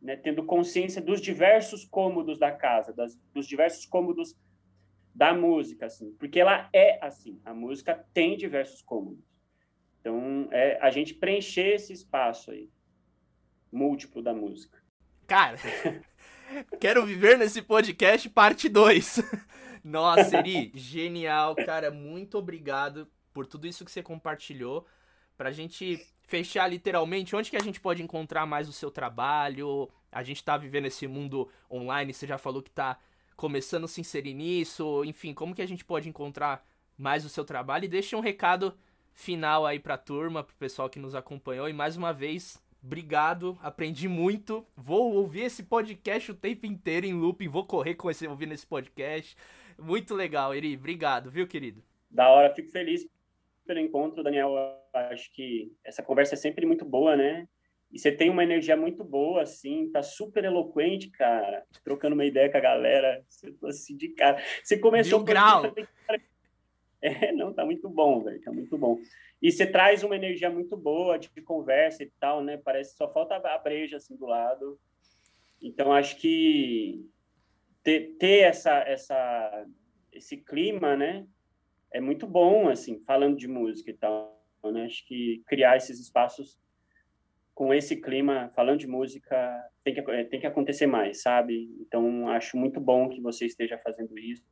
Né, tendo consciência dos diversos cômodos da casa, das, dos diversos cômodos da música, assim, porque ela é assim. A música tem diversos cômodos. Então, é a gente preencher esse espaço aí, múltiplo da música. Cara, quero viver nesse podcast parte 2. Nossa, Eri, genial, cara. Muito obrigado por tudo isso que você compartilhou. Pra gente fechar literalmente, onde que a gente pode encontrar mais o seu trabalho? A gente tá vivendo esse mundo online, você já falou que tá começando a se inserir nisso, enfim, como que a gente pode encontrar mais o seu trabalho? E deixe um recado final aí pra turma, pro pessoal que nos acompanhou. E mais uma vez, obrigado, aprendi muito. Vou ouvir esse podcast o tempo inteiro em loop, vou correr com esse, ouvindo esse podcast. Muito legal, Eri, obrigado, viu, querido? Da hora, fico feliz pelo encontro, Daniel. Acho que essa conversa é sempre muito boa, né? E você tem uma energia muito boa, assim, tá super eloquente, cara. Trocando uma ideia com a galera. Você assim de cara. Você começou. Mil grau. É, não, tá muito bom, velho. Tá muito bom. E você traz uma energia muito boa de conversa e tal, né? Parece que só falta a breja, assim, do lado. Então, acho que ter, ter essa, essa, esse clima, né? É muito bom, assim, falando de música e tal. Né? Acho que criar esses espaços com esse clima, falando de música, tem que, tem que acontecer mais, sabe? Então, acho muito bom que você esteja fazendo isso.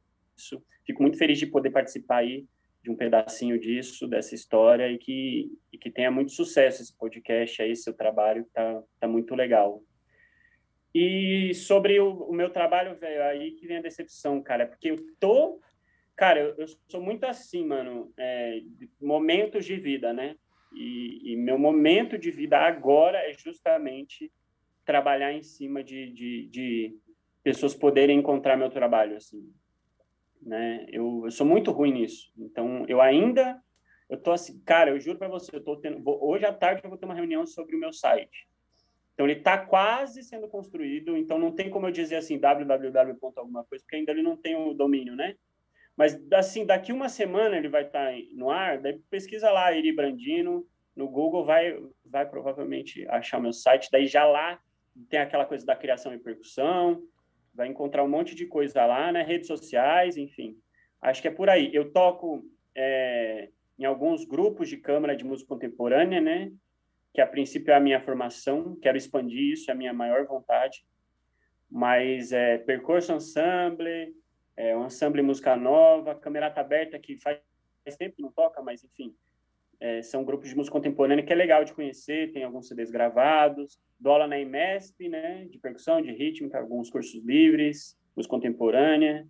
Fico muito feliz de poder participar aí de um pedacinho disso, dessa história, e que, e que tenha muito sucesso esse podcast aí, seu trabalho, tá, tá muito legal. E sobre o, o meu trabalho, velho, aí que vem a decepção, cara, porque eu tô... Cara, eu, eu sou muito assim, mano, é, momentos de vida, né? E, e, meu momento de vida agora é justamente trabalhar em cima de, de, de pessoas poderem encontrar meu trabalho, assim, né? Eu, eu, sou muito ruim nisso. Então, eu ainda, eu tô assim, cara, eu juro para você, eu tô tendo, vou, hoje à tarde eu vou ter uma reunião sobre o meu site. Então, ele está quase sendo construído, então não tem como eu dizer assim, www. alguma coisa, porque ainda ele não tem o domínio, né? Mas, assim, daqui uma semana ele vai estar tá no ar, daí pesquisa lá, Iri Brandino, no Google, vai, vai provavelmente achar meu site, daí já lá tem aquela coisa da criação e percussão, vai encontrar um monte de coisa lá, né? Redes sociais, enfim. Acho que é por aí. Eu toco é, em alguns grupos de câmara de música contemporânea, né? Que a princípio é a minha formação, quero expandir isso, é a minha maior vontade. Mas é percurso ensemble, é, um ensemble música nova, Camerata Aberta, que faz, faz tempo não toca, mas enfim, é, são grupos de música contemporânea que é legal de conhecer, tem alguns CDs gravados, dou na IMESP, né, de percussão, de rítmica, alguns cursos livres, música contemporânea,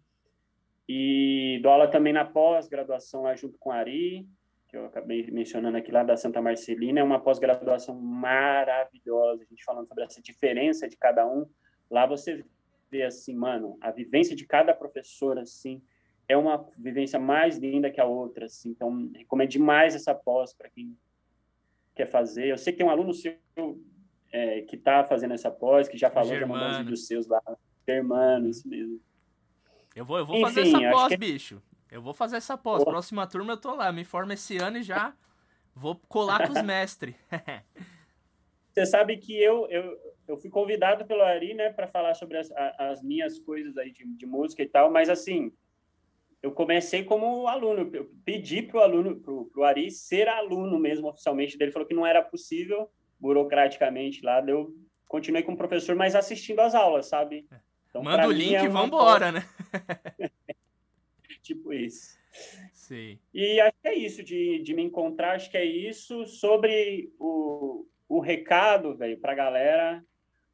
e aula também na pós-graduação lá junto com a Ari, que eu acabei mencionando aqui lá da Santa Marcelina, é uma pós-graduação maravilhosa, a gente falando sobre essa diferença de cada um, lá você ver assim, mano, a vivência de cada professor assim, é uma vivência mais linda que a outra, assim. Então, recomendo demais essa pós para quem quer fazer. Eu sei que tem um aluno seu é, que está fazendo essa pós, que já falou, Germano. já mandou uns vídeos seus lá. Germano, isso mesmo. Eu vou, eu vou Enfim, fazer essa pós, que... bicho. Eu vou fazer essa pós. Próxima turma eu tô lá. Me formo esse ano e já vou colar com os mestres. Você sabe que eu, eu, eu fui convidado pelo Ari, né, para falar sobre as, as minhas coisas aí de, de música e tal, mas assim, eu comecei como aluno. Eu pedi para o aluno, para o Ari, ser aluno mesmo oficialmente dele. Falou que não era possível, burocraticamente lá. Eu continuei como professor, mas assistindo às aulas, sabe? Então, Manda o link é e vambora, né? tipo isso. Sim. E acho que é isso, de, de me encontrar, acho que é isso. Sobre o, o recado, velho, para a galera,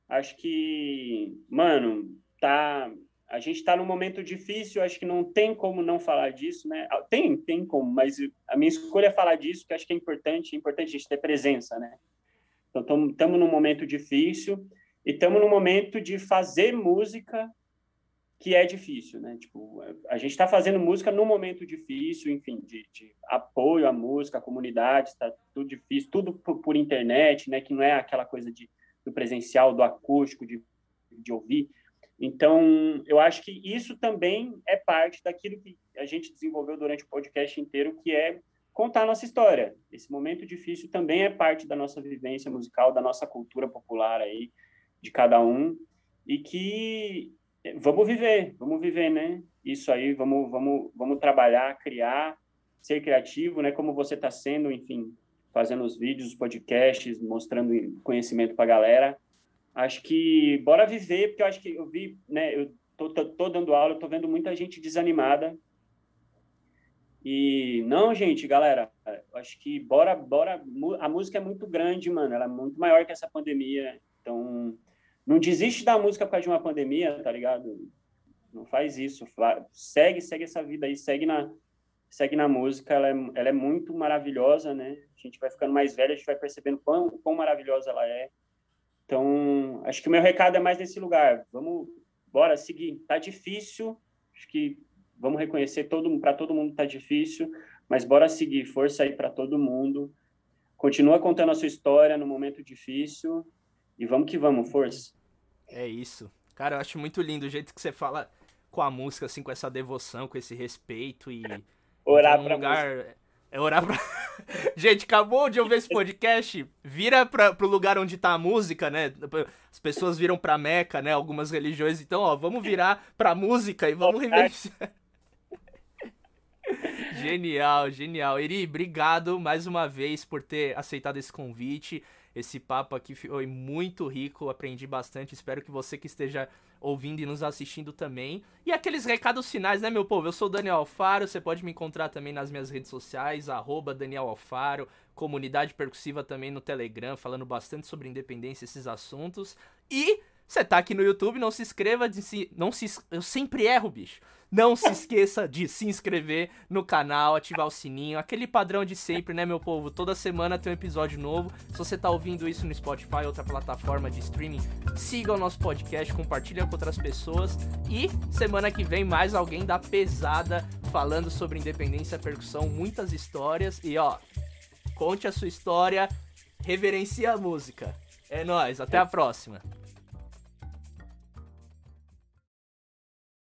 acho que, mano, tá a gente está num momento difícil, acho que não tem como não falar disso, né? Ah, tem, tem como, mas a minha escolha é falar disso, porque acho que é importante, é importante a gente ter presença, né? Então, estamos num momento difícil e estamos num momento de fazer música que é difícil, né? Tipo, a gente está fazendo música num momento difícil, enfim, de, de apoio à música, à comunidade, está tudo difícil, tudo por, por, internet, né? Que não é aquela coisa de, do presencial, do acústico, de, de ouvir. Então, eu acho que isso também é parte daquilo que a gente desenvolveu durante o podcast inteiro, que é contar a nossa história. Esse momento difícil também é parte da nossa vivência musical, da nossa cultura popular aí, de cada um, e que vamos viver, vamos viver, né? Isso aí, vamos, vamos, vamos trabalhar, criar, ser criativo, né? Como você está sendo, enfim, fazendo os vídeos, os podcasts, mostrando conhecimento para a galera acho que bora viver, porque eu acho que eu vi, né, eu tô, tô, tô dando aula, eu tô vendo muita gente desanimada. E não, gente, galera, acho que bora, bora, a música é muito grande, mano, ela é muito maior que essa pandemia. Então, não desiste da música por causa de uma pandemia, tá ligado? Não faz isso, segue, segue essa vida aí, segue na segue na música, ela é, ela é muito maravilhosa, né? A gente vai ficando mais velho, a gente vai percebendo quão, quão maravilhosa ela é. Então, acho que o meu recado é mais nesse lugar. Vamos, bora seguir. Tá difícil, acho que vamos reconhecer todo para todo mundo tá difícil, mas bora seguir. Força aí para todo mundo. Continua contando a sua história no momento difícil e vamos que vamos, força. É isso. Cara, eu acho muito lindo o jeito que você fala com a música assim, com essa devoção, com esse respeito e orar um para lugar música. É orar para Gente, acabou de ouvir esse podcast, vira pra, pro lugar onde tá a música, né? As pessoas viram pra Meca, né? Algumas religiões. Então, ó, vamos virar pra música e vamos reverenciar. genial, genial. Eri, obrigado mais uma vez por ter aceitado esse convite. Esse papo aqui foi muito rico, aprendi bastante. Espero que você que esteja ouvindo e nos assistindo também. E aqueles recados finais, né, meu povo? Eu sou o Daniel Alfaro, você pode me encontrar também nas minhas redes sociais, arroba Daniel Alfaro, comunidade percussiva também no Telegram, falando bastante sobre independência esses assuntos. E você tá aqui no YouTube, não se inscreva, de se, não se, eu sempre erro, bicho. Não se esqueça de se inscrever no canal, ativar o sininho, aquele padrão de sempre, né, meu povo? Toda semana tem um episódio novo. Se você tá ouvindo isso no Spotify, outra plataforma de streaming, siga o nosso podcast, compartilha com outras pessoas. E semana que vem mais alguém da pesada falando sobre independência, percussão, muitas histórias. E ó, conte a sua história, reverencie a música. É nós, até a próxima.